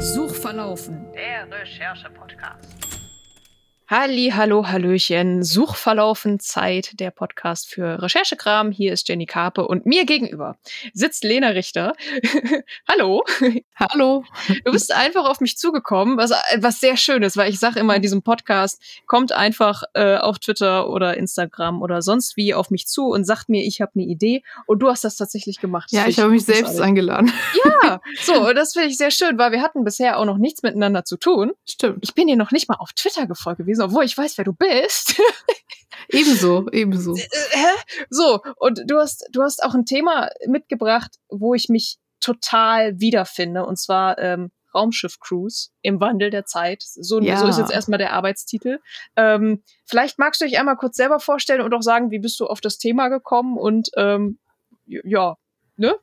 Suchverlaufen. Halli, hallo, hallöchen. Suchverlaufen Zeit, der Podcast für Recherchekram. Hier ist Jenny Karpe und mir gegenüber sitzt Lena Richter. hallo. Hallo. Du bist einfach auf mich zugekommen, was, was sehr schön ist, weil ich sage immer in diesem Podcast, kommt einfach äh, auf Twitter oder Instagram oder sonst wie auf mich zu und sagt mir, ich habe eine Idee. Und du hast das tatsächlich gemacht. Das Ja, ich habe mich selbst eingeladen. Ja, so, das finde ich sehr schön, weil wir hatten bisher auch noch nichts miteinander zu tun. Stimmt. Ich bin dir noch nicht mal auf Twitter gefolgt gewesen, obwohl ich weiß, wer du bist. Ebenso, ebenso. Äh, Hä? so, und du hast, du hast auch ein Thema mitgebracht, wo ich mich total wiederfinde, und zwar ähm, Raumschiff Cruise im Wandel der Zeit. So, Ja. so ist jetzt erstmal der Arbeitstitel. Ähm, vielleicht magst du dich einmal kurz selber vorstellen und auch sagen, wie bist du auf das Thema gekommen und ähm, ja, ne?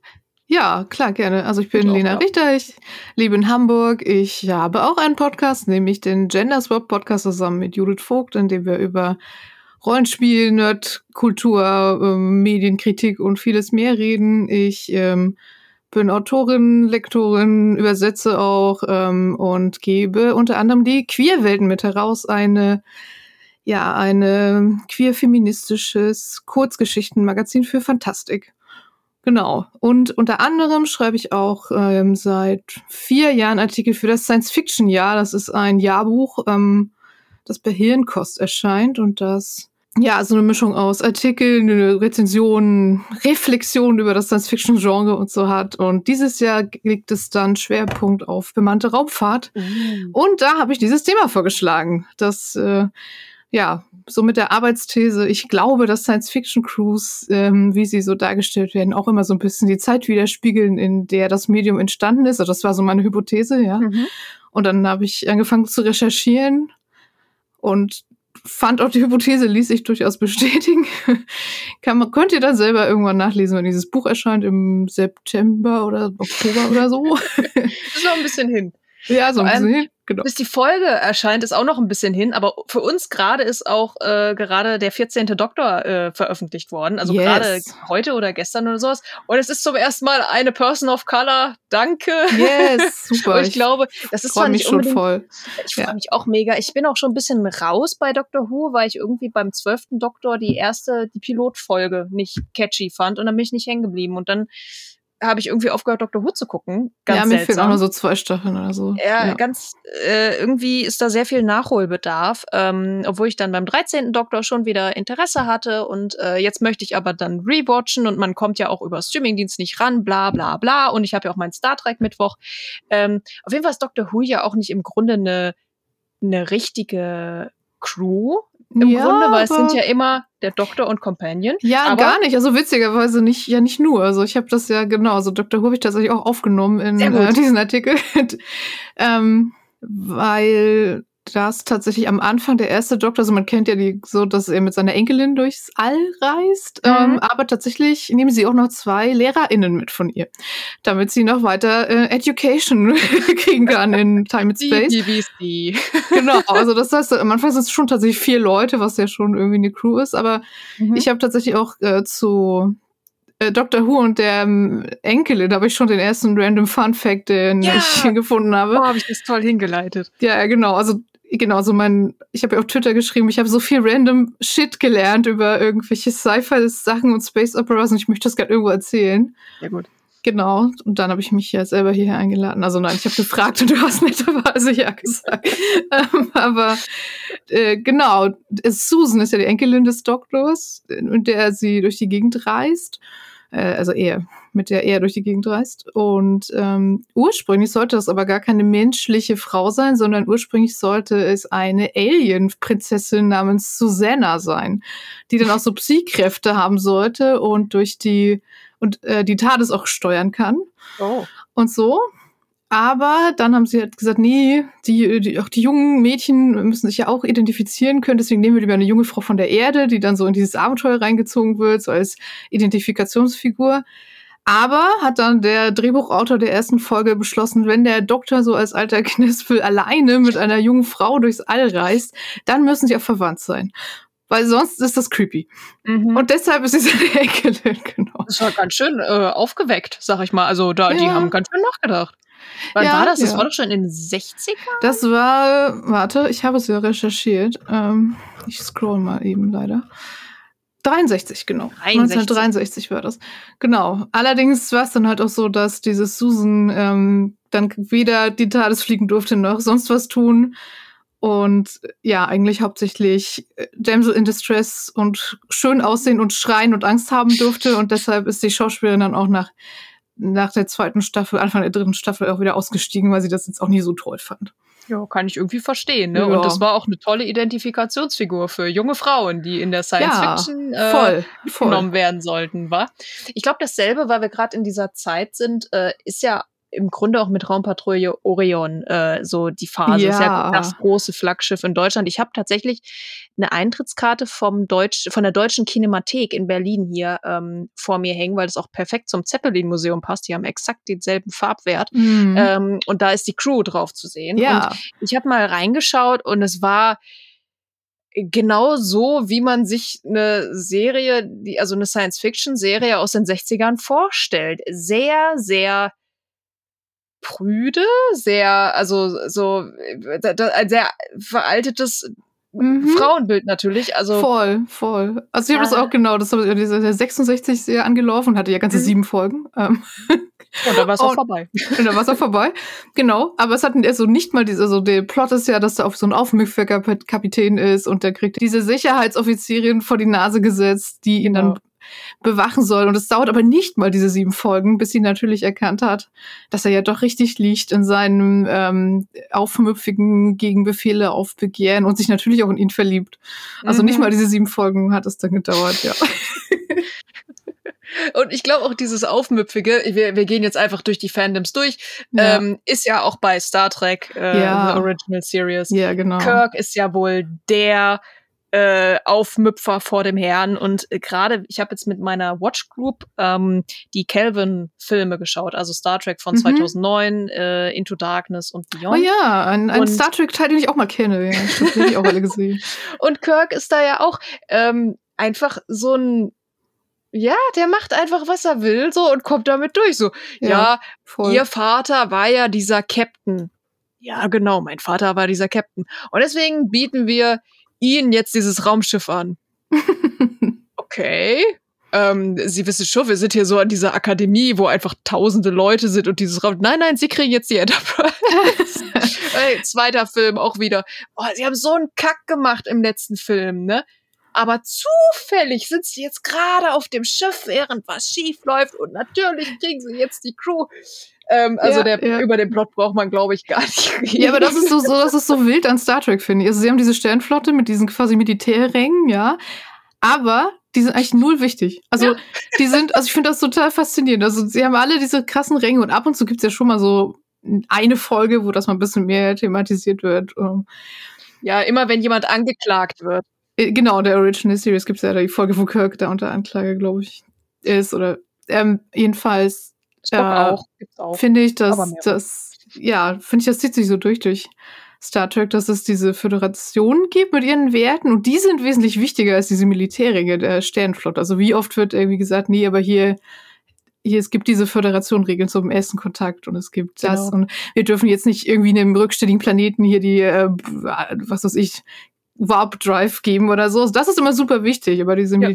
Ja, klar, gerne. Also ich bin Ich auch, Lena ja. Richter, ich lebe in Hamburg. Ich habe auch einen Podcast, nämlich den Gender Swap Podcast zusammen mit Judith Vogt, in dem wir über Rollenspiel, Nerdkultur, ähm, Medienkritik und vieles mehr reden. Ich ähm, bin Autorin, Lektorin, übersetze auch ähm, und gebe unter anderem die Queerwelten mit heraus, eine ja, eine queer-feministisches Kurzgeschichtenmagazin für Fantastik. Genau. Und unter anderem schreibe ich auch ähm, seit vier Jahren Artikel für das Science-Fiction-Jahr. Das ist ein Jahrbuch, ähm, das bei Hirnkost erscheint und das ja so eine Mischung aus Artikeln, Rezensionen, Reflexionen über das Science-Fiction-Genre und so hat. Und dieses Jahr liegt es dann Schwerpunkt auf bemannte Raumfahrt. Und da habe ich dieses Thema vorgeschlagen, das äh, ja so mit der Arbeitsthese, ich glaube, dass Science-Fiction-Crews, ähm, wie sie so dargestellt werden, auch immer so ein bisschen die Zeit widerspiegeln, in der das Medium entstanden ist. Also das war so meine Hypothese, ja. Mhm. Und dann habe ich angefangen zu recherchieren und fand auch die Hypothese ließ sich durchaus bestätigen. Kann man, könnt ihr dann selber irgendwann nachlesen, wenn dieses Buch erscheint im September oder Oktober oder so. ist noch ein bisschen hin. ja, so ein bisschen. Genau. Bis die Folge erscheint, ist auch noch ein bisschen hin, aber für uns gerade ist auch äh, gerade der 14. Doktor äh, veröffentlicht worden. Also Yes. gerade heute oder gestern oder sowas. Und es ist zum ersten Mal eine Person of Color. Danke. Yes, super. Und ich glaube, das ist freue zwar nicht schon voll. Ich Ja. freue mich auch mega. Ich bin auch schon ein bisschen raus bei Doctor Who, weil ich irgendwie beim zwölften Doktor die erste, die Pilotfolge nicht catchy fand und dann bin ich nicht hängen geblieben. Und dann habe ich irgendwie aufgehört, Doctor Who zu gucken. Ganz ja, mir fehlen seltsam. auch nur so zwei Staffeln oder so. Ja, ganz äh, irgendwie ist da sehr viel Nachholbedarf, ähm, obwohl ich dann beim 13. Doktor schon wieder Interesse hatte und äh, jetzt möchte ich aber dann rewatchen und man kommt ja auch über Streamingdienst nicht ran, bla bla bla und ich habe ja auch meinen Star Trek Mittwoch. Ähm, auf jeden Fall ist Doctor Who ja auch nicht im Grunde eine eine richtige Crew im ja, Grunde, weil es sind ja immer der Doktor und Companion. Ja, gar nicht. Also witzigerweise nicht, ja nicht nur. Also ich habe das ja genau, also Dr. Who habe ich tatsächlich auch aufgenommen in äh, diesen Artikel. ähm, weil das tatsächlich am Anfang der erste Doktor, also man kennt ja die so, dass er mit seiner Enkelin durchs All reist, Mhm. ähm, aber tatsächlich nehmen sie auch noch zwei LehrerInnen mit von ihr, damit sie noch weiter äh, Education kriegen kann in Time and Space. BBC. genau, also das heißt, am Anfang sind es schon tatsächlich vier Leute, was ja schon irgendwie eine Crew ist, aber Mhm. ich habe tatsächlich auch äh, zu äh, Dr. Who und der ähm, Enkelin, da habe ich schon den ersten random Fun Fact, den Ja. ich gefunden habe. Oh, habe ich das toll hingeleitet. Ja, ja, genau. Also genau, so mein, ich habe ja auf Twitter geschrieben, ich habe so viel random Shit gelernt über irgendwelche Sci-Fi-Sachen und Space Operas und ich möchte das gerade irgendwo erzählen. Sehr gut. Genau. Und dann habe ich mich ja selber hierher eingeladen. Also nein, ich habe gefragt und du hast netterweise ja gesagt. ähm, aber äh, genau, Susan ist ja die Enkelin des Doktors, mit der sie durch die Gegend reist. Äh, also er, mit der er durch die Gegend reist. Und ähm, ursprünglich sollte das aber gar keine menschliche Frau sein, sondern ursprünglich sollte es eine Alien-Prinzessin namens Susanna sein, die dann auch so Psy-Kräfte haben sollte und durch die und äh, die TARDIS auch steuern kann Oh. und so. Aber dann haben sie halt gesagt, nee, die, die, auch die jungen Mädchen müssen sich ja auch identifizieren können, deswegen nehmen wir lieber eine junge Frau von der Erde, die dann so in dieses Abenteuer reingezogen wird, so als Identifikationsfigur. Aber hat dann der Drehbuchautor der ersten Folge beschlossen, wenn der Doktor so als alter Knispel alleine mit einer jungen Frau durchs All reist, dann müssen sie auch verwandt sein. Weil sonst ist das creepy. Mhm. Und deshalb ist sie seine Enkelin, genau. Das war ganz schön äh, aufgeweckt, sag ich mal. Also da, die Ja. haben ganz schön nachgedacht. Wann Ja, war das? Das ja. war doch schon in den 60ern? Das war, warte, ich habe es ja recherchiert. Ähm, ich scroll mal eben leider. 63, genau. 63. 1963 war das. Genau. Allerdings war es dann halt auch so, dass dieses Susan ähm, dann weder die TARDIS fliegen durfte noch sonst was tun. Und ja, eigentlich hauptsächlich äh, Damsel in Distress und schön aussehen und schreien und Angst haben durfte. Und deshalb ist die Schauspielerin dann auch nach, nach der zweiten Staffel, Anfang der dritten Staffel auch wieder ausgestiegen, weil sie das jetzt auch nie so toll fand. Ja, kann ich irgendwie verstehen. Ne? Ja. Und das war auch eine tolle Identifikationsfigur für junge Frauen, die in der Science Ja, Fiction äh, voll, voll. genommen werden sollten, war. Ich glaube, dasselbe, weil wir gerade in dieser Zeit sind, äh, ist ja im Grunde auch mit Raumpatrouille Orion äh, so die Phase. Ist ja Ja. das große Flaggschiff in Deutschland. Ich habe tatsächlich eine Eintrittskarte vom Deutsch, von der Deutschen Kinemathek in Berlin hier ähm, vor mir hängen, weil das auch perfekt zum Zeppelin-Museum passt. Die haben exakt denselben Farbwert. Mhm. Ähm, und da ist die Crew drauf zu sehen. Und ja, ich habe mal reingeschaut und es war genau so, wie man sich eine Serie, die, also eine Science-Fiction-Serie aus den 60ern vorstellt. Sehr, sehr prüde, sehr, also so äh, da, da, ein sehr veraltetes Mhm. Frauenbild natürlich. Also voll, voll. Also ich habe das Ja. auch genau, das habe ich diese der 66 sehr angelaufen, hatte ja ganze Mhm. sieben Folgen. Ähm, und da war es auch vorbei. und dann war es auch vorbei. Genau, aber es hat also nicht mal diese, also der Plot ist ja, dass da auf so ein Aufmüpferkapitän ist und der kriegt diese Sicherheitsoffizierin vor die Nase gesetzt, die ihn Genau. dann bewachen soll. Und es dauert aber nicht mal diese sieben Folgen, bis sie natürlich erkannt hat, dass er ja doch richtig liegt in seinem ähm, aufmüpfigen Gegenbefehle auf Begehren und sich natürlich auch in ihn verliebt. Also nicht Mhm. mal diese sieben Folgen hat es dann gedauert, ja. Und ich glaube auch dieses Aufmüpfige, wir, wir gehen jetzt einfach durch die Fandoms durch, Ja, ähm, ist ja auch bei Star Trek, äh, Ja. The Original Series. ja genau. Kirk ist ja wohl der äh, Aufmüpfer vor dem Herrn. Und äh, gerade, ich habe jetzt mit meiner Watch Group ähm, die Kelvin-Filme geschaut, also Star Trek von Mhm. 2009, äh, Into Darkness und Oh Beyond. ja, ein, ein Und- Star Trek-Teil, den ich auch mal kenne. Ja, hab ich auch alle gesehen. Und Kirk ist da ja auch ähm, einfach so ein ja, der macht einfach, was er will, so und kommt damit durch. So, ja, voll. Ihr Vater war ja dieser Captain. Ja, genau, mein Vater war dieser Captain. Und deswegen bieten wir Ihnen jetzt dieses Raumschiff an. Okay. Ähm, Sie wissen schon, wir sind hier so an dieser Akademie, wo einfach tausende Leute sind und dieses Raum. Nein, nein, Sie kriegen jetzt die Enterprise. Ey, zweiter Film auch wieder. Oh, Sie haben so einen Kack gemacht im letzten Film, ne? Aber zufällig sind sie jetzt gerade auf dem Schiff, während was schief läuft und natürlich kriegen sie jetzt die Crew. Ähm, also Ja, der, ja. über den Plot braucht man, glaube ich, gar nicht reden. Ja, aber das ist so, so, das ist so wild an Star Trek, finde ich. Also sie haben diese Sternflotte mit diesen quasi Militärrängen, ja. Aber die sind eigentlich null wichtig. Also die sind, also ich finde das total faszinierend. Also sie haben alle diese krassen Ränge und ab und zu gibt's ja schon mal so eine Folge, wo das mal ein bisschen mehr thematisiert wird. Ähm, Ja, immer wenn jemand angeklagt wird. äh, Genau, der Original Series gibt's ja die Folge, wo Kirk da unter Anklage, glaube ich, ist. Oder ähm, jedenfalls Spock Äh, auch. Gibt's auch. finde ich, dass das, ja, finde ich, das zieht sich so durch durch Star Trek, dass es diese Föderation gibt mit ihren Werten und die sind wesentlich wichtiger als diese Militärringe der Sternenflotte. Also wie oft wird irgendwie gesagt, nee, aber hier, hier, es gibt diese Föderation-Regeln zum ersten Kontakt und es gibt das Genau. und wir dürfen jetzt nicht irgendwie einem rückständigen Planeten hier die, äh, was weiß ich, Warp Drive geben oder so. Das ist immer super wichtig, aber diese Ja.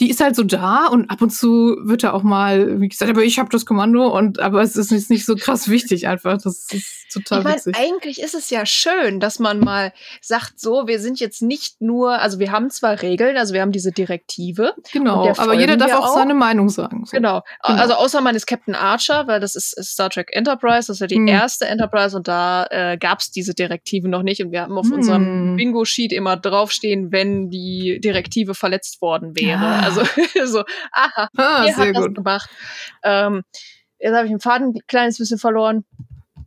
Die ist halt so da und ab und zu wird da auch mal, wie gesagt, aber ich habe das Kommando und aber es ist nicht, nicht so krass wichtig einfach. Das ist total Ich meine, witzig. eigentlich ist es ja schön, dass man mal sagt, so, wir sind jetzt nicht nur, also wir haben zwar Regeln, also wir haben diese Direktive, Genau, aber jeder darf auch, auch. seine Meinung sagen. So. Genau. Genau. Also außer man ist Captain Archer, weil das ist Star Trek Enterprise, das ist ja die Hm. erste Enterprise und da äh, gab es diese Direktive noch nicht und wir haben auf Hm. unserem Bingo-Sheet immer draufstehen, wenn die Direktive verletzt worden wäre. Ah. Also so, aha, Ah, ihr sehr habt das gut. gemacht. Ähm, jetzt habe ich den Faden ein kleines bisschen verloren.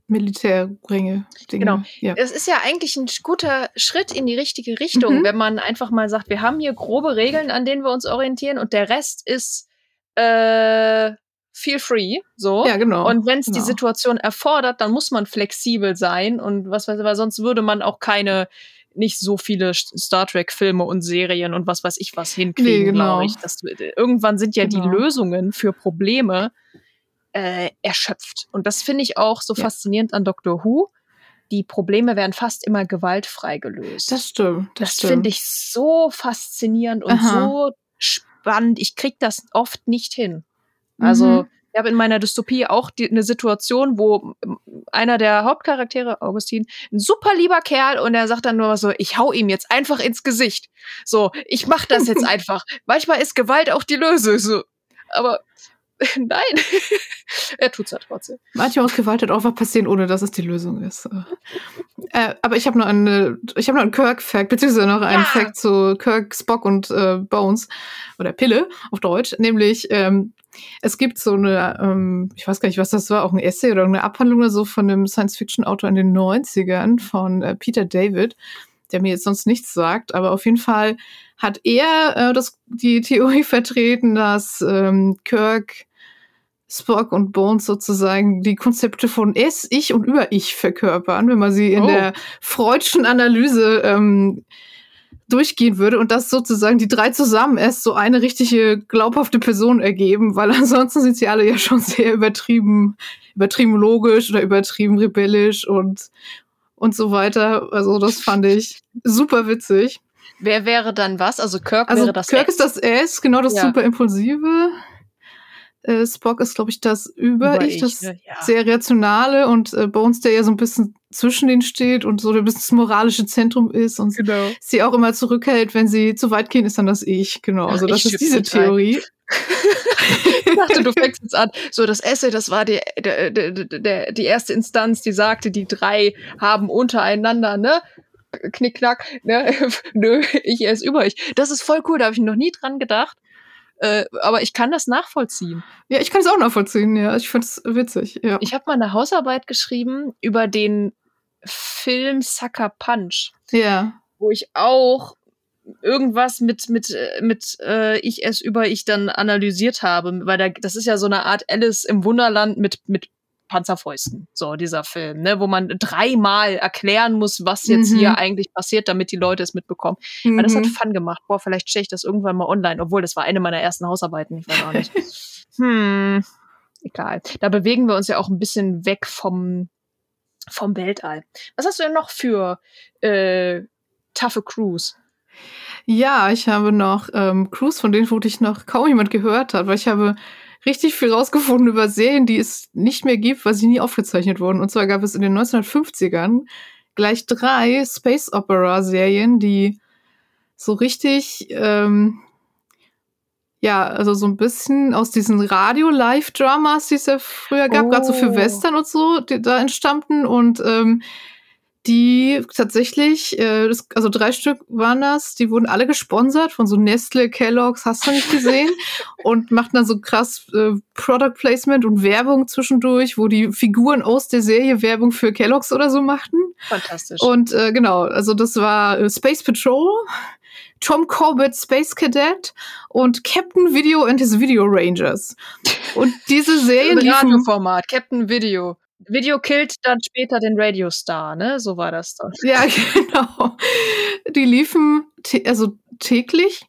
Militärringe. Dinge. Genau. Ja. Es ist ja eigentlich ein guter Schritt in die richtige Richtung, Mhm. wenn man einfach mal sagt, wir haben hier grobe Regeln, an denen wir uns orientieren und der Rest ist äh, feel free, so. Ja, genau. Und wenn es die genau. Situation erfordert, dann muss man flexibel sein und was weiß ich, weil sonst würde man auch keine nicht so viele St- Star Trek Filme und Serien und was weiß ich was hinkriegen, Nee, genau. glaube ich. Das, irgendwann sind ja Genau. die Lösungen für Probleme äh, erschöpft. Und das finde ich auch so Ja. faszinierend an Doctor Who. Die Probleme werden fast immer gewaltfrei gelöst. Das stimmt. Das, Das finde ich so faszinierend und Aha. so spannend. Ich krieg das oft nicht hin. Also, Mhm. Ich habe in meiner Dystopie auch die, eine Situation, wo ähm, einer der Hauptcharaktere, Augustin, ein super lieber Kerl und er sagt dann nur so, ich hau ihm jetzt einfach ins Gesicht. So, ich mach das jetzt einfach. Manchmal ist Gewalt auch die Lösung. So. Aber nein, er tut's ja trotzdem. Manchmal muss Gewalt halt auch was passieren, ohne dass es die Lösung ist. Äh, aber ich habe noch eine, ich habe noch einen Kirk-Fact, beziehungsweise noch einen Ja. Fact zu Kirk, Spock und äh, Bones oder Pille auf Deutsch, nämlich ähm, es gibt so eine, ähm, ich weiß gar nicht, was das war, auch ein Essay oder eine Abhandlung oder so von einem Science-Fiction-Autor in den 90ern von äh, Peter David, der mir jetzt sonst nichts sagt, aber auf jeden Fall hat er äh, das, die Theorie vertreten, dass ähm, Kirk Spock und Bones sozusagen die Konzepte von Es, Ich und Über-Ich verkörpern, wenn man sie in Oh. der freudschen Analyse ähm, durchgehen würde und das sozusagen die drei zusammen erst so eine richtige glaubhafte Person ergeben, weil ansonsten sind sie alle ja schon sehr übertrieben, übertrieben logisch oder übertrieben rebellisch und und so weiter. Also das fand ich super witzig. Wer wäre dann was? Also Kirk Also wäre das Kirk Ex. ist das S, genau das Ja. super impulsive. Äh, Spock ist, glaube ich, das Über-Ich, Über-Ich, das ne? Ja. sehr rationale und äh, Bones, der ja so ein bisschen zwischen denen steht und so ein bisschen das moralische Zentrum ist und Genau. sie auch immer zurückhält, wenn sie zu weit gehen, ist dann das Ich. Genau, also Ach, das ist diese. Theorie. Ich dachte, du fängst jetzt an. So, das Essay, das war die, der, der, der, die erste Instanz, die sagte, die drei haben untereinander, ne? Knickknack, ne? Nö, ich erst über ich. Das ist voll cool, da habe ich noch nie dran gedacht. Äh, aber ich kann das nachvollziehen. Ja, ich kann es auch nachvollziehen, ja. Ich find's witzig, ja. Ich habe mal eine Hausarbeit geschrieben über den Film Sucker Punch, ja. wo ich auch irgendwas mit mit äh, mit äh, ich es über ich dann analysiert habe, weil da, das ist ja so eine Art Alice im Wunderland mit mit Panzerfäusten, so dieser Film, ne, wo man dreimal erklären muss, was jetzt Mhm. hier eigentlich passiert, damit die Leute es mitbekommen. Aber das hat Mhm. Fun gemacht. Boah, vielleicht stelle ich das irgendwann mal online, obwohl das war eine meiner ersten Hausarbeiten, ich weiß auch nicht. hm, egal. Da bewegen wir uns ja auch ein bisschen weg vom vom Weltall. Was hast du denn noch für äh, taffe Crews? Ja, ich habe noch ähm, Crews, von denen wirklich noch kaum jemand gehört hat, weil ich habe richtig viel rausgefunden über Serien, die es nicht mehr gibt, weil sie nie aufgezeichnet wurden. Und zwar gab es in den 1950ern gleich drei Space Opera Serien, die so richtig, ähm, ja, also so ein bisschen aus diesen Radio-Live-Dramas, die es ja früher gab, gerade so für Oh. Western und so, die da entstammten und ähm, die tatsächlich, äh, das, also drei Stück waren das, die wurden alle gesponsert von so Nestle, Kellogg's, hast du nicht gesehen? und machten dann so krass äh, Product Placement und Werbung zwischendurch, wo die Figuren aus der Serie Werbung für Kellogg's oder so machten. Fantastisch. Und äh, genau, also das war äh, Space Patrol, Tom Corbett Space Cadet und Captain Video and his Video Rangers. Und diese Serien liefen Radioformat, Captain Video. Video killt dann später den Radiostar, ne? So war das dann. Ja, genau. Die liefen also täglich,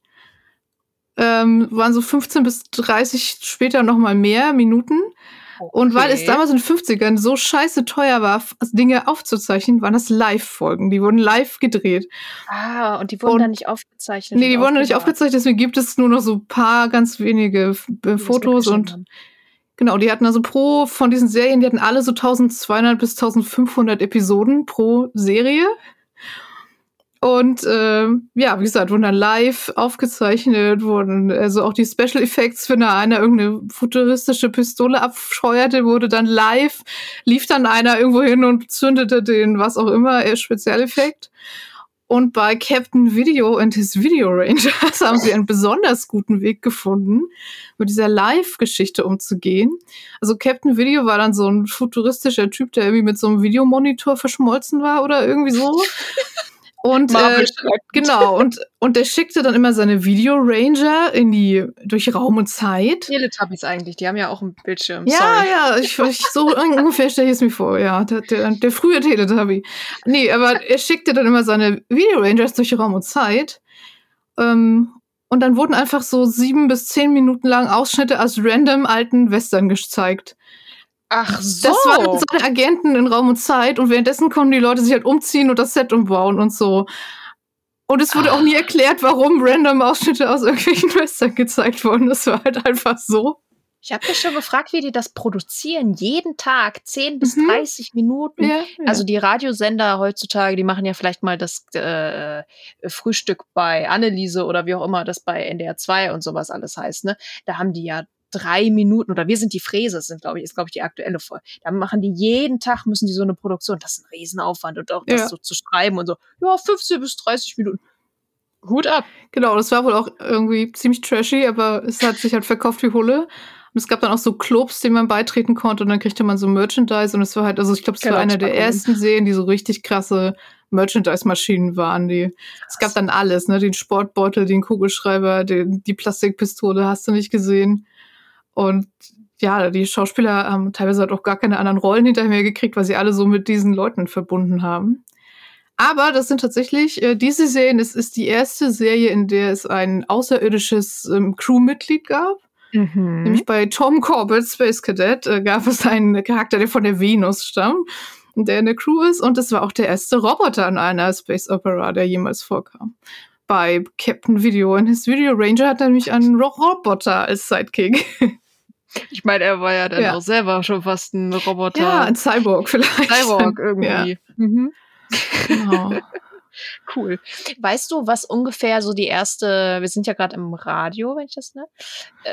ähm, waren so 15 bis 30 später noch mal mehr Minuten. Und weil es Okay. damals in den 50ern so scheiße teuer war, Dinge aufzuzeichnen, waren das Live-Folgen. Die wurden live gedreht. Ah, und die wurden Und- dann nicht aufgezeichnet. Nee, die wurden noch nicht aufgezeichnet, deswegen gibt es nur noch so ein paar ganz wenige Fotos und haben. Genau, die hatten also pro von diesen Serien, die hatten alle so 1200 bis 1500 Episoden pro Serie. Und ähm, ja, wie gesagt, wurden dann live aufgezeichnet, wurden also auch die Special Effects, wenn da einer irgendeine futuristische Pistole abscheuerte, wurde dann live, lief dann einer irgendwo hin und zündete den, was auch immer, äh, Spezialeffekt. Und bei Captain Video and his Video Rangers haben sie einen besonders guten Weg gefunden, mit dieser Live-Geschichte umzugehen. Also Captain Video war dann so ein futuristischer Typ, der irgendwie mit so einem Videomonitor verschmolzen war oder irgendwie so. Und äh, genau, und, und der schickte dann immer seine Video Ranger in die, durch Raum und Zeit. Teletubbies eigentlich, die haben ja auch einen Bildschirm. Ja, Sorry. ja, ich, ich so ungefähr stelle ich es mir vor, ja. Der, der, der frühe Teletubby. Nee, aber er schickte dann immer seine Video Rangers durch Raum und Zeit. Ähm, und dann wurden einfach so sieben bis zehn Minuten lang Ausschnitte aus random alten Western gezeigt. Ach so. Das waren seine Agenten in Raum und Zeit und währenddessen konnten die Leute sich halt umziehen und das Set umbauen und so. Und es wurde auch nie erklärt, warum random Ausschnitte aus irgendwelchen Western gezeigt wurden. Das war halt einfach so. ich habe mich schon gefragt, wie die das produzieren. Jeden Tag 10 bis Mhm. 30 Minuten. Ja, ja. Also die Radiosender heutzutage, die machen ja vielleicht mal das äh, Frühstück bei Anneliese oder wie auch immer das bei NDR 2 und sowas alles heißt, ne? Da haben die ja drei Minuten oder wir sind die Fräse, das sind glaube ich ist glaube ich die aktuelle Folge. Da machen die jeden Tag müssen die so eine Produktion, das ist ein Riesenaufwand und auch das Ja. so zu schreiben und so. Ja, 15 bis 30 Minuten. Hut ab. Genau, das war wohl auch irgendwie ziemlich trashy, aber es hat sich halt verkauft wie Hulle. Und es gab dann auch so Clubs, denen man beitreten konnte und dann kriegte man so Merchandise und es war halt, also ich glaube, es war einer der ersten Serien, die so richtig krasse Merchandise-Maschinen waren. Die, es gab dann alles, ne? Den Sportbeutel, den Kugelschreiber, den, die Plastikpistole, hast du nicht gesehen. Und ja, die Schauspieler haben teilweise halt auch gar keine anderen Rollen hinterher gekriegt, weil sie alle so mit diesen Leuten verbunden haben. Aber das sind tatsächlich, äh, diese Serien, es ist die erste Serie, in der es ein außerirdisches ähm, Crewmitglied gab. Mhm. Nämlich bei Tom Corbett, Space Cadet, äh, gab es einen Charakter, der von der Venus stammt und der in der Crew ist. Und es war auch der erste Roboter in einer Space Opera, der jemals vorkam. Bei Captain Video. Und his Video Ranger hat nämlich einen Ro Roboter als Sidekick. Ich meine, er war ja dann Ja. auch selber schon fast ein Roboter. ja, ein Cyborg vielleicht. Cyborg irgendwie. Mhm. Genau. Cool. Weißt du, was ungefähr so die erste, wir sind ja gerade im Radio, wenn ich das, ne?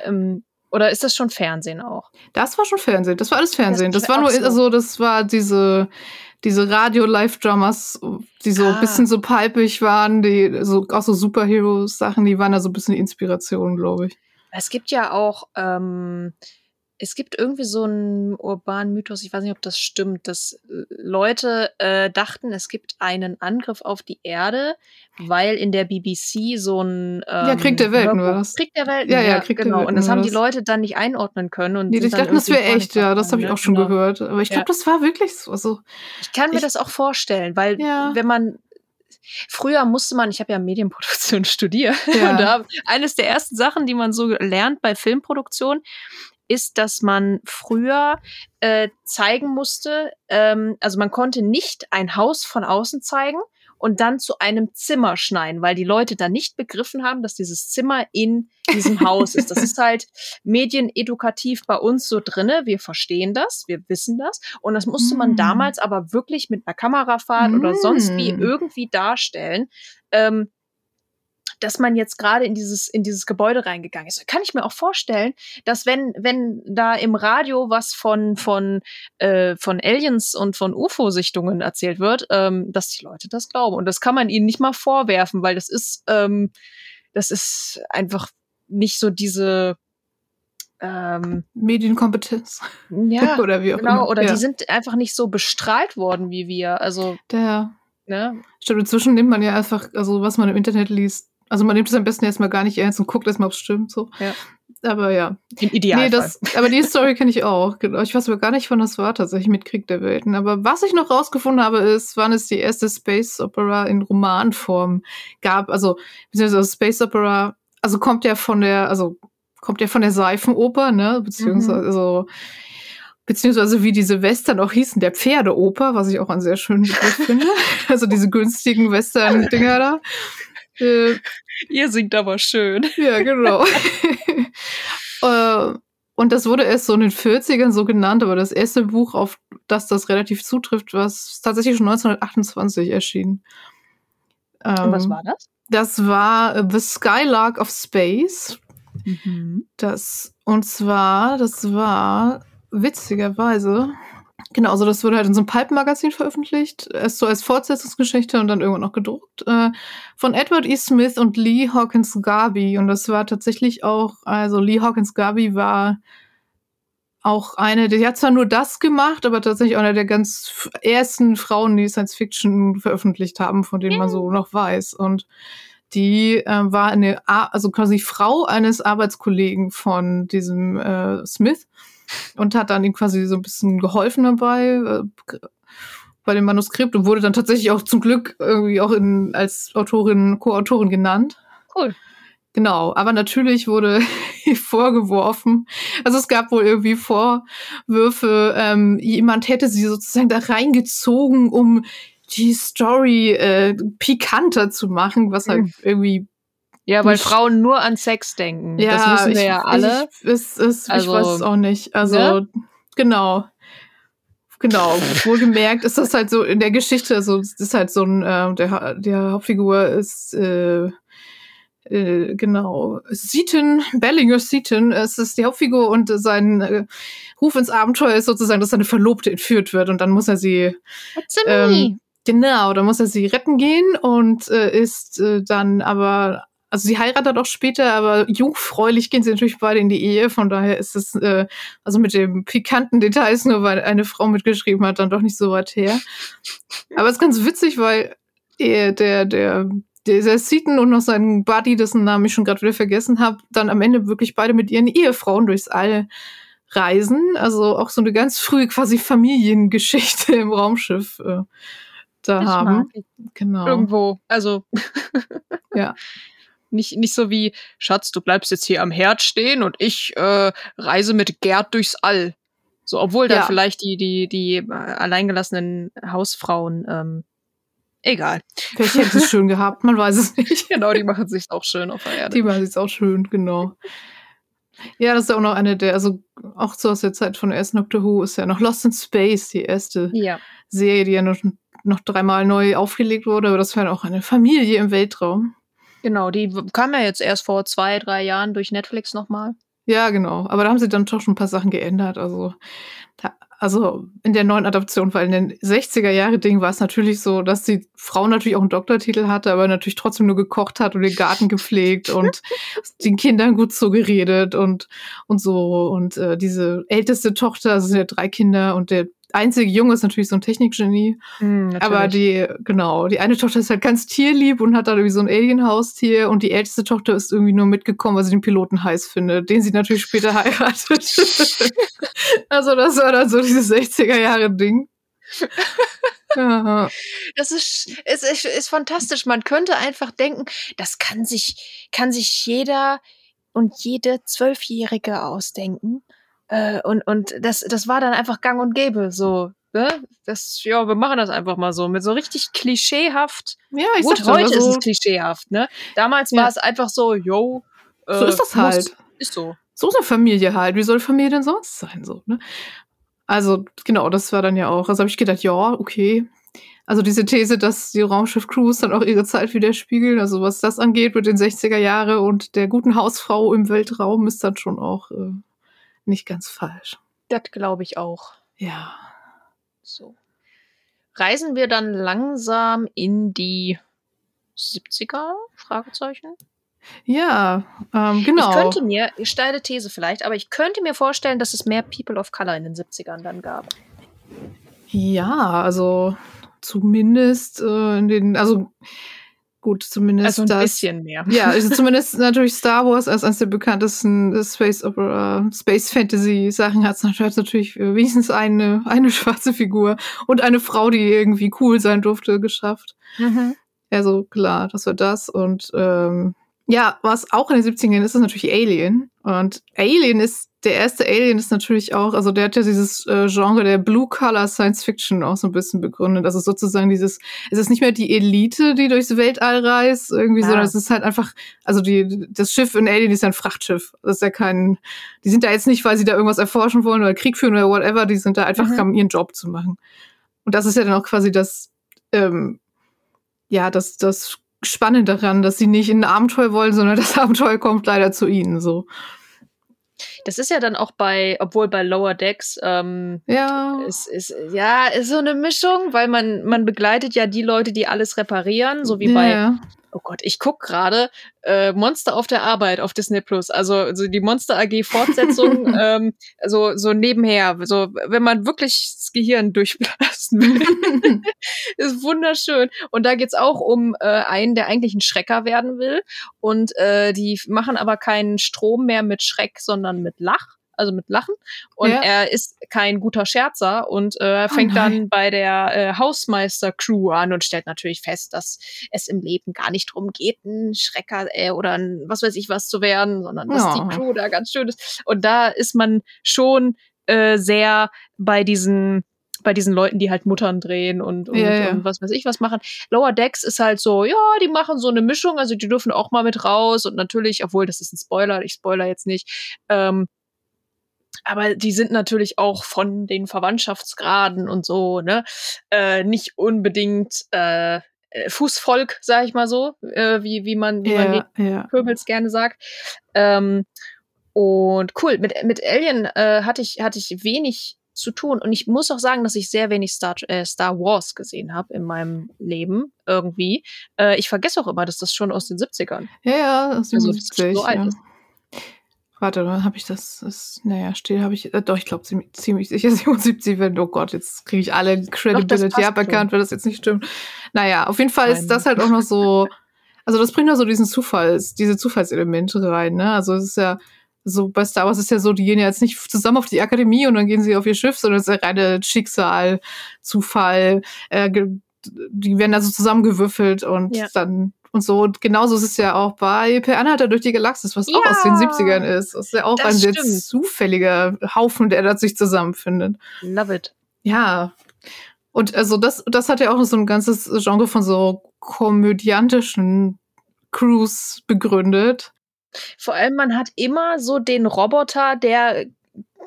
Ähm, oder ist das schon Fernsehen auch? Das war schon Fernsehen. Das war alles Fernsehen. Das Das, war nur, so. also das war diese, diese Radio-Live-Dramas, die so Ah. ein bisschen so palpig waren, die so, auch so Superhero-Sachen, die waren da so ein bisschen die Inspiration, glaube ich. Es gibt ja auch, ähm, es gibt irgendwie so einen urbanen Mythos, ich weiß nicht, ob das stimmt, dass äh, Leute äh, dachten, es gibt einen Angriff auf die Erde, weil in der BBC so ein ähm, Ja, Krieg der Welten war Hörbuch- das. Krieg der Welten, Ja, ja, ja, Krieg der genau. Welten und das haben die. Leute dann nicht einordnen können. Und Nee, ich dachte, das wäre echt, ja, das habe ich ne? auch schon Genau. gehört. Aber ich glaube, Ja. das war wirklich so. Also, Ich kann mir Ich- das auch vorstellen, weil Ja. wenn man früher musste man, ich habe ja Medienproduktion studiert, Ja. und da eines der ersten Sachen, die man so lernt bei Filmproduktion, ist, dass man früher äh, zeigen musste, ähm, also man konnte nicht ein Haus von außen zeigen und dann zu einem Zimmer schneiden, weil die Leute dann nicht begriffen haben, dass dieses Zimmer in diesem Haus ist. Das ist halt medienedukativ bei uns so drinne. Wir verstehen das, wir wissen das. Und das musste man Mm. damals aber wirklich mit einer Kamerafahrt oder sonst wie Mm. irgendwie darstellen. Ähm, dass man jetzt gerade in dieses, in dieses Gebäude reingegangen ist. Kann ich mir auch vorstellen, dass wenn, wenn da im Radio was von, von, äh, von Aliens und von UFO-Sichtungen erzählt wird, ähm, dass die Leute das glauben. Und das kann man ihnen nicht mal vorwerfen, weil das ist, ähm, das ist einfach nicht so diese, ähm, Medienkompetenz. ja, Oder wie auch genau, immer. oder ja. die sind einfach nicht so bestrahlt worden wie wir. Also, Der, ne? stimmt, inzwischen nimmt man ja einfach, also was man im Internet liest, also man nimmt es am besten erstmal gar nicht ernst und guckt erstmal, ob es stimmt. So. Ja. Aber ja. Im Idealfall. Nee, das, aber die Story kenne ich auch. Genau. Ich weiß aber gar nicht, wann das war, tatsächlich mit Krieg der Welten. Aber was ich noch rausgefunden habe, ist, wann es die erste Space Opera in Romanform gab. Also, beziehungsweise Space Opera, also kommt ja von der, also kommt ja von der Seifenoper, ne? Beziehungsweise, Mhm. also, beziehungsweise wie diese Western auch hießen, der Pferdeoper, was ich auch einen sehr schönen Begriff finde. Also diese günstigen Western-Dinger da. Äh, Ihr singt aber schön. ja, genau. äh, und das wurde erst so in den 40ern so genannt, aber das erste Buch, auf das das relativ zutrifft, was tatsächlich schon 1928 erschien. Und was Ähm, war das? Das war äh, The Skylark of Space. Das, und zwar, das war witzigerweise, genau, also das wurde halt in so einem Pulp-Magazin veröffentlicht, erst so als Fortsetzungsgeschichte und dann irgendwann noch gedruckt, äh, von Edward E. Smith und Lee Hawkins Garvey. Und das war tatsächlich auch, also Lee Hawkins Garvey war auch eine, die hat zwar nur das gemacht, aber tatsächlich eine der ganz ersten Frauen, die Science Fiction veröffentlicht haben, von denen man so noch weiß. Und die äh, war eine, also quasi Frau eines Arbeitskollegen von diesem äh, Smith und hat dann ihm quasi so ein bisschen geholfen dabei äh, bei dem Manuskript und wurde dann tatsächlich auch zum Glück irgendwie auch in, als Autorin, Co-Autorin genannt. Cool. Genau, aber natürlich wurde vorgeworfen, also es gab wohl irgendwie Vorwürfe, ähm, jemand hätte sie sozusagen da reingezogen, um die Story äh, pikanter zu machen, was halt Mhm. irgendwie Ja, weil Frauen nur an Sex denken. ja, das wissen wir ich, ja alle. Ich, es, es, Also, ich weiß es auch nicht. Also ne? genau. Genau, wohlgemerkt ist das halt so in der Geschichte, also es ist halt so ein, äh, der, der Hauptfigur ist äh, äh, genau Seaton, Bellinger Seaton, es ist die Hauptfigur und sein äh, Ruf ins Abenteuer ist sozusagen, dass seine Verlobte entführt wird und dann muss er sie ähm, Genau, da muss er sie retten gehen und äh, ist äh, dann aber, also sie heiratet auch später, aber jungfräulich gehen sie natürlich beide in die Ehe. Von daher ist es, äh, also mit dem pikanten Details, nur weil eine Frau mitgeschrieben hat, dann doch nicht so weit her. Aber es ist ganz witzig, weil er, der, der, dieser Seaton und noch sein Buddy, dessen Namen ich schon gerade wieder vergessen habe, dann am Ende wirklich beide mit ihren Ehefrauen durchs All reisen. Also auch so eine ganz frühe quasi Familiengeschichte im Raumschiff äh, da Das haben. Genau. Irgendwo. Also. Ja. Nicht, nicht so wie, Schatz, du bleibst jetzt hier am Herd stehen und ich äh, reise mit Gerd durchs All. So, obwohl da Ja. vielleicht die, die, die äh, alleingelassenen Hausfrauen, ähm, egal. Vielleicht hätte es schön gehabt, man weiß es nicht. Genau, die machen sich auch schön auf der Erde. Die war jetzt auch schön, genau. Ja, das ist ja auch noch eine der, also auch so aus der Zeit von ersten Doctor Who ist ja noch Lost in Space, die erste ja. Serie, die ja noch, noch dreimal neu aufgelegt wurde, aber das war ja auch eine Familie im Weltraum. Genau, die kam ja jetzt erst vor zwei, drei Jahren durch Netflix nochmal. Ja, genau. Aber da haben sie dann doch schon ein paar Sachen geändert. Also, da, also in der neuen Adaption, weil in den 60er Jahre Ding war es natürlich so, dass die Frau natürlich auch einen Doktortitel hatte, aber natürlich trotzdem nur gekocht hat und den Garten gepflegt und den Kindern gut zugeredet und, und so. Und äh, diese älteste Tochter, also sind ja drei Kinder und der einzige Junge ist natürlich so ein Technikgenie. Hm, Aber die, genau, die eine Tochter ist halt ganz tierlieb und hat da irgendwie so ein Alien-Haustier und die älteste Tochter ist irgendwie nur mitgekommen, weil sie den Piloten heiß findet, den sie natürlich später heiratet. also das war dann so dieses 60er-Jahre-Ding. ja, Das ist, es ist, ist fantastisch. Man könnte einfach denken, das kann sich, kann sich jeder und jede Zwölfjährige ausdenken. Äh, und, und das, das war dann einfach gang und gäbe, so. Ne? Das, ja, wir machen das einfach mal so. Mit so richtig klischeehaft. ja ich Gut, heute also, ist es klischeehaft, ne? Damals Ja. war es einfach so, yo. äh, So ist das halt. Ist so. so ist eine Familie halt. Wie soll Familie denn sonst sein? So, ne? Also, genau, das war dann ja auch. Also habe ich gedacht, ja, okay. Also diese These, dass die Raumschiff-Crews dann auch ihre Zeit widerspiegeln, also was das angeht mit den 60er Jahre und der guten Hausfrau im Weltraum, ist dann schon auch äh, nicht ganz falsch. Das glaube ich auch. Ja. So. Reisen wir dann langsam in die 70er? Fragezeichen. Ja, ähm, genau. Ich könnte mir, steile These vielleicht, aber ich könnte mir vorstellen, dass es mehr People of Color in den 70ern dann gab. ja, also zumindest äh, in den, also gut, zumindest Also ein das. bisschen mehr. Ja, also zumindest natürlich Star Wars als eines der bekanntesten Space Opera, Space Fantasy Sachen hat es natürlich äh, wenigstens eine, eine schwarze Figur und eine Frau, die irgendwie cool sein durfte, geschafft. Mhm. Also klar, das war das. Und ähm, ja, was auch in den 70ern ist, ist natürlich Alien. Und Alien ist, der erste Alien ist natürlich auch, also der hat ja dieses äh, Genre der Blue-Color Science Fiction auch so ein bisschen begründet. Also sozusagen dieses, es ist nicht mehr die Elite, die durchs Weltall reist, irgendwie, Ah. sondern es ist halt einfach, also die, das Schiff in Alien ist ja ein Frachtschiff. Das ist ja kein, die sind da jetzt nicht, weil sie da irgendwas erforschen wollen oder Krieg führen oder whatever, die sind da einfach, Mhm. um ihren Job zu machen. Und das ist ja dann auch quasi das, ähm, ja, das, das Spannende daran, dass sie nicht in ein Abenteuer wollen, sondern das Abenteuer kommt leider zu ihnen, so. Das ist ja dann auch bei, obwohl bei Lower Decks, ähm, Ja. es ist, ja, ist so eine Mischung, weil man, man begleitet ja die Leute, die alles reparieren, so wie bei ja. oh Gott, ich guck gerade äh, Monster auf der Arbeit auf Disney Plus. Also, also die Monster AG Fortsetzung, ähm, also so nebenher. So, wenn man wirklich das Gehirn durchblasen will. ist wunderschön. Und da geht's auch um äh, einen, der eigentlich ein Schrecker werden will. Und äh, die machen aber keinen Strom mehr mit Schreck, sondern mit Lach also mit Lachen. Und Ja. er ist kein guter Scherzer und äh, Oh fängt nein. dann bei der äh, Hausmeister-Crew an und stellt natürlich fest, dass es im Leben gar nicht drum geht, ein Schrecker äh, oder ein was weiß ich was zu werden, sondern dass Ja. die Crew da ganz schön ist. Und da ist man schon äh, sehr bei diesen bei diesen Leuten, die halt Muttern drehen und, und, Ja, ja. und was weiß ich was machen. Lower Decks ist halt so, ja, die machen so eine Mischung, also die dürfen auch mal mit raus und natürlich, obwohl das ist ein Spoiler, ich spoiler jetzt nicht, ähm, aber die sind natürlich auch von den Verwandtschaftsgraden und so, ne, äh, nicht unbedingt äh, äh, Fußvolk, sag ich mal so, äh, wie, wie man, wie man Ja, ja. Pöbels gerne sagt. Ähm, und cool, mit, mit Alien äh, hatte, ich, hatte ich wenig zu tun. Und ich muss auch sagen, dass ich sehr wenig Star, äh, Star Wars gesehen habe in meinem Leben irgendwie. Äh, ich vergesse auch immer, dass das schon aus den 70ern. Ja, ja, Also, das 77. ist so alt ja. ist. Warte, dann habe ich das, das naja, steht, habe ich, äh, doch, ich glaube ziemlich, ziemlich sicher 77, wenn, oh Gott, jetzt kriege ich alle Credibility aberkannt, wenn das jetzt nicht stimmt. Naja, auf jeden Fall Nein. ist das halt auch noch so, also das bringt noch so diesen Zufalls, diese Zufallselemente rein, ne? Also es ist ja, so bei Star Wars ist ja so, die gehen ja jetzt nicht zusammen auf die Akademie und dann gehen sie auf ihr Schiff, sondern es ist ja reine Schicksal, Zufall, äh, die werden da so zusammengewürfelt und Ja. dann und so. Und genauso ist es ja auch bei Per Anhalter durch die Galaxis, was auch Ja. aus den 70ern ist. Das ist ja auch ein sehr stimmt. zufälliger Haufen, der da sich zusammenfindet. Love it. Ja. Und also das, das hat ja auch so ein ganzes Genre von so komödiantischen Crews begründet. Vor allem, man hat immer so den Roboter, der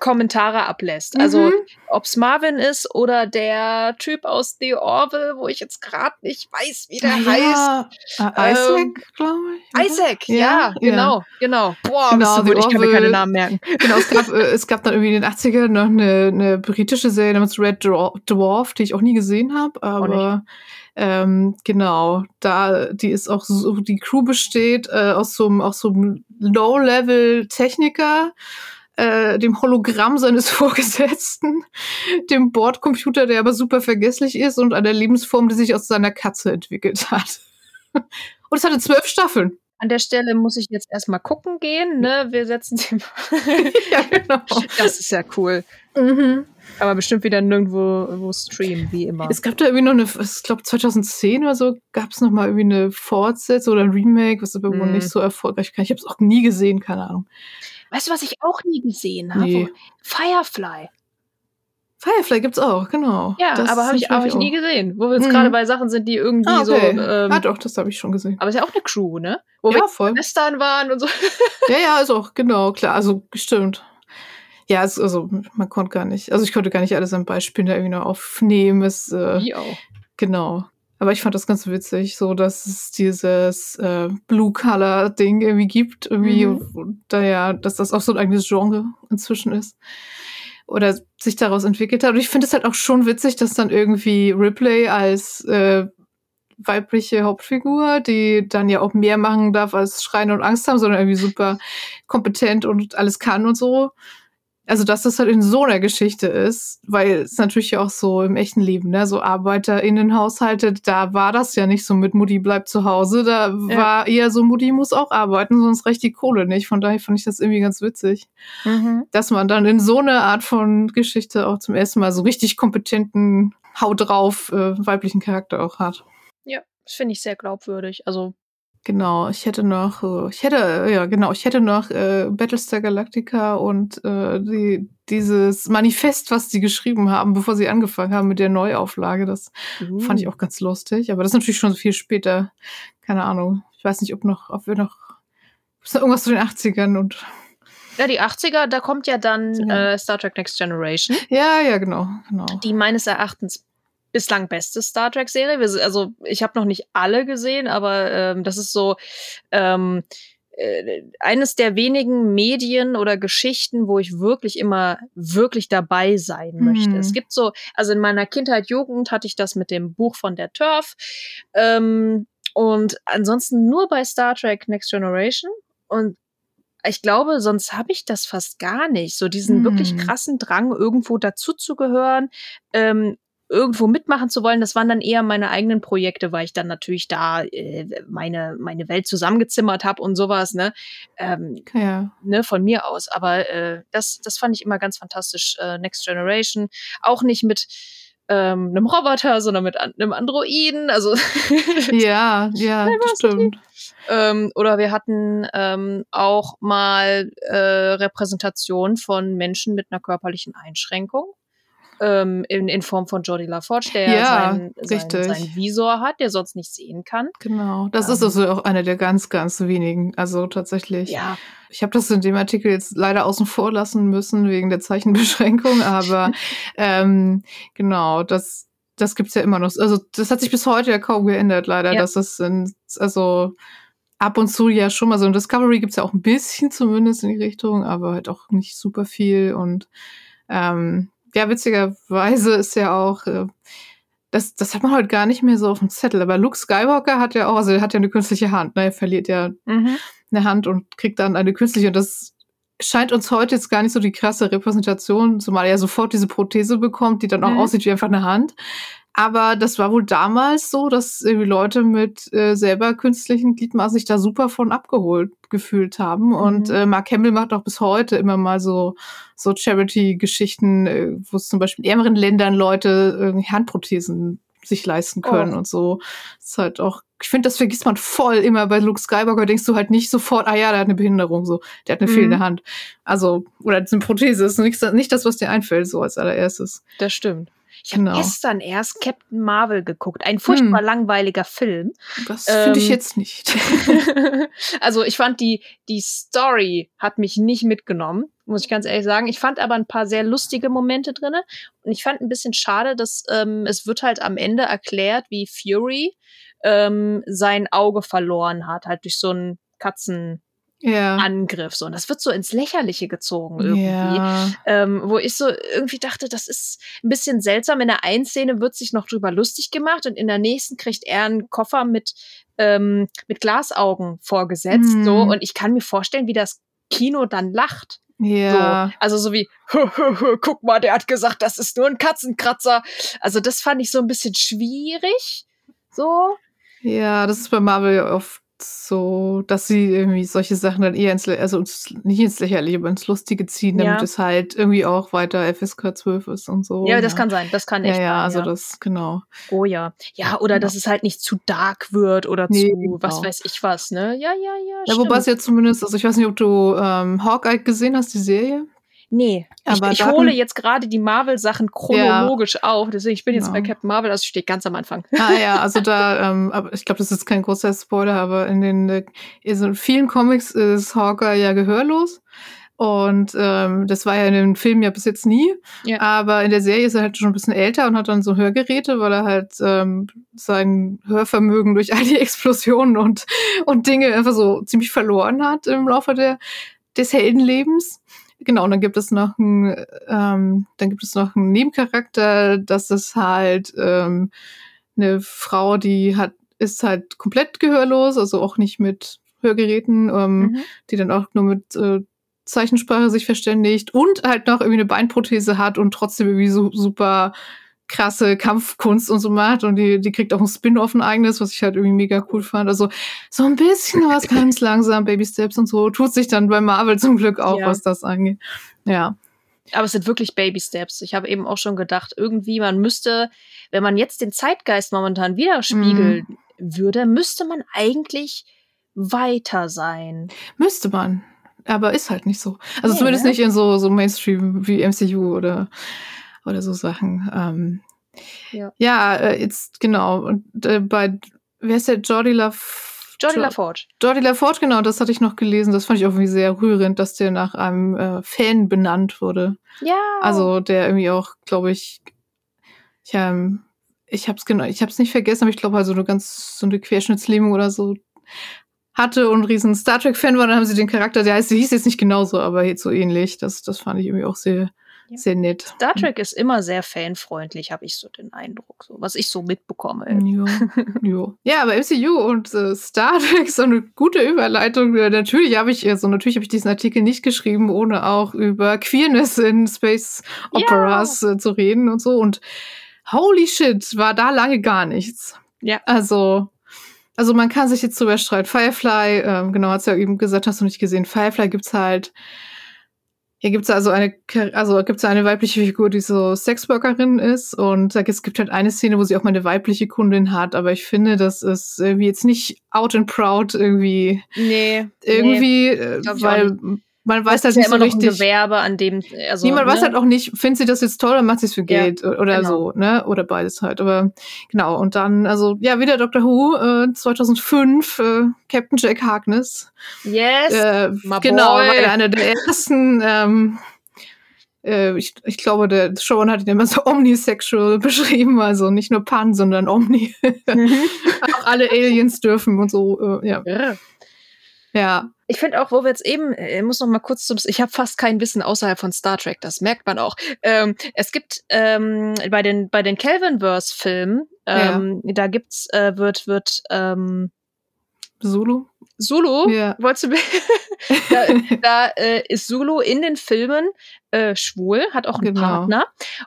Kommentare ablässt. Also, Mhm. ob's Marvin ist oder der Typ aus The Orville, wo ich jetzt gerade nicht weiß, wie der heißt. ja, äh, Isaac, Ähm, glaube ich. Isaac, ja, Ja, genau, genau. Boah, Genau, The gut, ich kann mir keine. Namen merken. Genau, es gab, äh, es gab dann irgendwie in den 80ern noch eine, eine britische Serie namens Red Dwar- Dwarf, die ich auch nie gesehen habe, aber ähm, genau, da die ist auch so, die Crew besteht äh, aus so einem aus so einem Low-Level-Techniker, äh, dem Hologramm seines Vorgesetzten, dem Bordcomputer, der aber super vergesslich ist und einer Lebensform, die sich aus seiner Katze entwickelt hat. Und es hatte zwölf Staffeln. An der Stelle muss ich jetzt erstmal gucken gehen, ne? Wir setzen sie. ja, genau. das ist ja cool. Mhm. Aber bestimmt wieder nirgendwo wo streamen, wie immer. Es gab da irgendwie noch eine, ich glaube 2010 oder so, gab es noch mal irgendwie eine Fortsetzung oder ein Remake, was aber wohl Mhm. nicht so erfolgreich war. Ich habe es auch nie gesehen, keine Ahnung. Weißt du, was ich auch nie gesehen habe? Nee. Firefly. Firefly gibt's auch, genau. Ja, Das aber habe ich, hab ich nie gesehen. Wo wir jetzt Mhm. gerade bei Sachen sind, die irgendwie Ah, so. okay. Ähm, ah, doch, das habe ich schon gesehen. aber ist ja auch eine Crew, ne? Wo Ja, wir voll. Western waren und so. Ja, ja, ist auch, genau, klar, also stimmt. Ja, es, also man konnte gar nicht, also ich konnte gar nicht alles an Beispielen da irgendwie noch aufnehmen. Es, äh, Wie auch. Genau. Aber ich fand das ganz witzig, so dass es dieses äh, Blue-Color-Ding irgendwie gibt, irgendwie, Mhm. da ja, dass das auch so ein eigenes Genre inzwischen ist. Oder sich daraus entwickelt hat. Und ich finde es halt auch schon witzig, dass dann irgendwie Ripley als äh, weibliche Hauptfigur, die dann ja auch mehr machen darf als Schreien und Angst haben, sondern irgendwie super kompetent und alles kann und so. Also, dass das halt in so einer Geschichte ist, weil es natürlich ja auch so im echten Leben, ne, so ArbeiterInnenhaushalte, da war das ja nicht so mit Mutti bleibt zu Hause, da Ja. war eher so Mutti muss auch arbeiten, sonst reicht die Kohle nicht. Von daher fand ich das irgendwie ganz witzig, Mhm. dass man dann in so einer Art von Geschichte auch zum ersten Mal so richtig kompetenten, Hau drauf äh, weiblichen Charakter auch hat. Ja, das finde ich sehr glaubwürdig. Also, Genau, ich hätte noch, äh, ich hätte, ja genau, ich hätte noch äh, Battlestar Galactica und äh, die, dieses Manifest, was die geschrieben haben, bevor sie angefangen haben mit der Neuauflage. Das fand ich auch ganz lustig. Aber das ist natürlich schon viel später. Keine Ahnung. Ich weiß nicht, ob noch, ob wir noch, noch irgendwas zu den 80ern und Ja, die 80er, da kommt ja dann Ja. äh, Star Trek Next Generation, ja, ja, genau, genau. die meines Erachtens bislang beste Star Trek-Serie. Also, ich habe noch nicht alle gesehen, aber ähm, das ist so ähm, äh, eines der wenigen Medien oder Geschichten, wo ich wirklich immer wirklich dabei sein Mhm. möchte. Es gibt so, also in meiner Kindheit, Jugend hatte ich das mit dem Buch von der Turf. Ähm, und ansonsten nur bei Star Trek Next Generation. Und ich glaube, sonst habe ich das fast gar nicht. So diesen Hm. wirklich krassen Drang, irgendwo dazuzugehören, ähm, irgendwo mitmachen zu wollen. Das waren dann eher meine eigenen Projekte, weil ich dann natürlich da äh, meine, meine Welt zusammengezimmert habe und sowas, ne? Ähm, Ja. ne, von mir aus. Aber äh, das, das fand ich immer ganz fantastisch. Äh, Next Generation. Auch nicht mit ähm, einem Roboter, sondern mit an, einem Androiden. Also Ja, ja, das stimmt. ähm, oder wir hatten ähm, auch mal äh, Repräsentation von Menschen mit einer körperlichen Einschränkung. Ähm, in, in Form von Jodie LaForge, der Ja, sein, sein, sein Visor hat, der sonst nicht sehen kann. Genau. Das Ähm. ist also auch eine der ganz, ganz wenigen. Also tatsächlich. Ja, Ich habe das in dem Artikel jetzt leider außen vor lassen müssen wegen der Zeichenbeschränkung, aber ähm, genau, das, das gibt's ja immer noch. Also das hat sich bis heute ja kaum geändert, leider. Ja. dass es in, also ab und zu ja schon mal so in Discovery gibt's ja auch ein bisschen zumindest in die Richtung, aber halt auch nicht super viel. Und ähm, ja, witzigerweise ist ja auch. Äh, das, das hat man heute gar nicht mehr so auf dem Zettel. Aber Luke Skywalker hat ja auch, also er hat ja eine künstliche Hand, ne? Er verliert ja mhm. eine Hand und kriegt dann eine künstliche. Und das scheint uns heute jetzt gar nicht so die krasse Repräsentation, zumal er sofort diese Prothese bekommt, die dann auch Mhm. aussieht wie einfach eine Hand. Aber das war wohl damals so, dass irgendwie Leute mit äh, selber künstlichen Gliedmaßen sich da super von abgeholt gefühlt haben. Und Mhm. äh, Mark Hamill macht auch bis heute immer mal so, so Charity-Geschichten, äh, wo es zum Beispiel in ärmeren Ländern Leute irgendwie Handprothesen sich leisten können Oh. und so. Das ist halt auch, ich finde, das vergisst man voll immer bei Luke Skywalker, denkst du halt nicht sofort, ah ja, der hat eine Behinderung, so, der hat eine Mhm. fehlende Hand. Also, oder eine Prothese, ist nicht, nicht das, was dir einfällt, so als allererstes. das stimmt. Ich habe Genau. gestern erst Captain Marvel geguckt. Ein furchtbar Hm. langweiliger Film. Das finde ich Ähm, jetzt nicht. also ich fand die, die Story hat mich nicht mitgenommen, muss ich ganz ehrlich sagen. Ich fand aber ein paar sehr lustige Momente drinne und ich fand ein bisschen schade, dass ähm, es wird halt am Ende erklärt, wie Fury ähm, sein Auge verloren hat, halt durch so einen Katzenangriff. ja. So. Und das wird so ins Lächerliche gezogen irgendwie Ja. ähm, wo ich so irgendwie dachte, das ist ein bisschen seltsam. In der einen Szene wird sich noch drüber lustig gemacht und in der nächsten kriegt er einen Koffer mit, ähm, mit Glasaugen vorgesetzt. Mhm. So. Und ich kann mir vorstellen, wie das Kino dann lacht. Ja. So. Also so wie, guck mal, der hat gesagt, das ist nur ein Katzenkratzer. Also das fand ich so ein bisschen schwierig. So. Ja, das ist bei Marvel oft so, dass sie irgendwie solche Sachen dann eher ins, also ins, nicht ins Lächerliche, aber ins Lustige ziehen, damit Ja. es halt irgendwie auch weiter FSK 12 ist und so. ja, das kann sein. Das kann echt Ja, ja, sein, also ja. das, genau. Oh ja. Ja, oder dass es halt nicht zu dark wird oder Nee, zu was genau. weiß ich was, ne? Ja, ja, ja. Ja, wobei es jetzt zumindest, also ich weiß nicht, ob du ähm, Hawkeye gesehen hast, die Serie. Nee, Aber ich, ich hole jetzt gerade die Marvel-Sachen chronologisch auf. Deswegen, ich bin jetzt Genau. bei Captain Marvel, also steht ganz am Anfang. Ah ja, also da, ähm, aber ich glaube, das ist kein großer Spoiler, aber in den äh, in vielen Comics ist Hawkeye ja gehörlos. Und ähm, das war ja in den Filmen ja bis jetzt nie. Ja. Aber in der Serie ist er halt schon ein bisschen älter und hat dann so Hörgeräte, weil er halt ähm, sein Hörvermögen durch all die Explosionen und, und Dinge einfach so ziemlich verloren hat im Laufe der, des Heldenlebens. Genau, und dann gibt es noch einen, ähm, dann gibt es noch einen Nebencharakter, das ist halt ähm, eine Frau, die hat, ist halt komplett gehörlos, also auch nicht mit Hörgeräten, ähm, Mhm. die dann auch nur mit äh, Zeichensprache sich verständigt und halt noch irgendwie eine Beinprothese hat und trotzdem irgendwie so super krasse Kampfkunst und so macht und die, die kriegt auch ein Spin-off ein eigenes, was ich halt irgendwie mega cool fand. Also so ein bisschen was ganz langsam, Baby Steps und so, tut sich dann bei Marvel zum Glück auch, Ja. was das angeht. Ja. Aber es sind wirklich Baby Steps. Ich habe eben auch schon gedacht, irgendwie, man müsste, wenn man jetzt den Zeitgeist momentan widerspiegeln Mhm. würde, müsste man eigentlich weiter sein. Müsste man. Aber ist halt nicht so. Also Nee, zumindest ne? nicht in so, so Mainstream wie MCU oder, oder so Sachen. Ähm, Ja. ja, äh, jetzt genau. Und äh, bei, wer ist der? Jordi Love. Jodie LaForge. Jordi LaForge, genau, das hatte ich noch gelesen. Das fand ich auch irgendwie sehr rührend, dass der nach einem äh, Fan benannt wurde. Ja. Also der irgendwie auch, glaube ich, ich, ähm, ich hab's genau, ich hab's nicht vergessen, aber ich glaube also eine ganz so eine Querschnittslähmung oder so hatte und ein riesen Star Trek Fan war, dann haben sie den Charakter, der heißt, der hieß jetzt nicht genauso, aber jetzt so ähnlich. Das, das fand ich irgendwie auch sehr, sehr nett. Star Trek ist immer sehr fanfreundlich, habe ich so den Eindruck, so, was ich so mitbekomme. Ja, ja. ja, aber MCU und äh, Star Trek ist so eine gute Überleitung. Natürlich habe ich, also natürlich habe ich diesen Artikel nicht geschrieben, ohne auch über Queerness in Space Operas äh, zu reden und so. Und holy shit, war da lange gar nichts. Ja. Also, also man kann sich jetzt drüber streiten. Firefly, ähm, genau, hat's ja eben gesagt, hast du nicht gesehen. Firefly gibt's halt. Hier gibt's also eine, also gibt's eine weibliche Figur, die so Sexworkerin ist und es gibt halt eine Szene, wo sie auch mal eine weibliche Kundin hat, aber ich finde, das ist irgendwie jetzt nicht out and proud irgendwie, Nee. irgendwie, äh, ich auch weil man weiß das halt ja nicht so immer noch ein richtig. Gewerbe, an dem, also, Niemand weiß ne? halt auch nicht, findet sie das jetzt toll oder macht sie es für Ja, Geld oder genau. so, ne? Oder beides halt. Aber genau, und dann, also ja, wieder Dr. Who, äh, 2005, äh, Captain Jack Harkness. Yes. Äh, genau, boy. war einer der ersten, ähm, äh, ich, ich glaube, der Showrunner hat ihn immer so omnisexual beschrieben, also nicht nur Pan, sondern omni. auch alle Aliens dürfen und so, äh, ja. Irre. Ja, Ich finde auch, wo wir jetzt eben, äh, ich muss noch mal kurz zum, ich habe fast kein Wissen außerhalb von Star Trek, das merkt man auch. Ähm, es gibt ähm, bei den bei den Kelvinverse-Filmen, ähm, da gibt's äh, wird wird ähm, Zulu. Zulu. Ja. Wolltest du da da äh, ist Zulu in den Filmen äh, schwul, hat auch einen Genau. Partner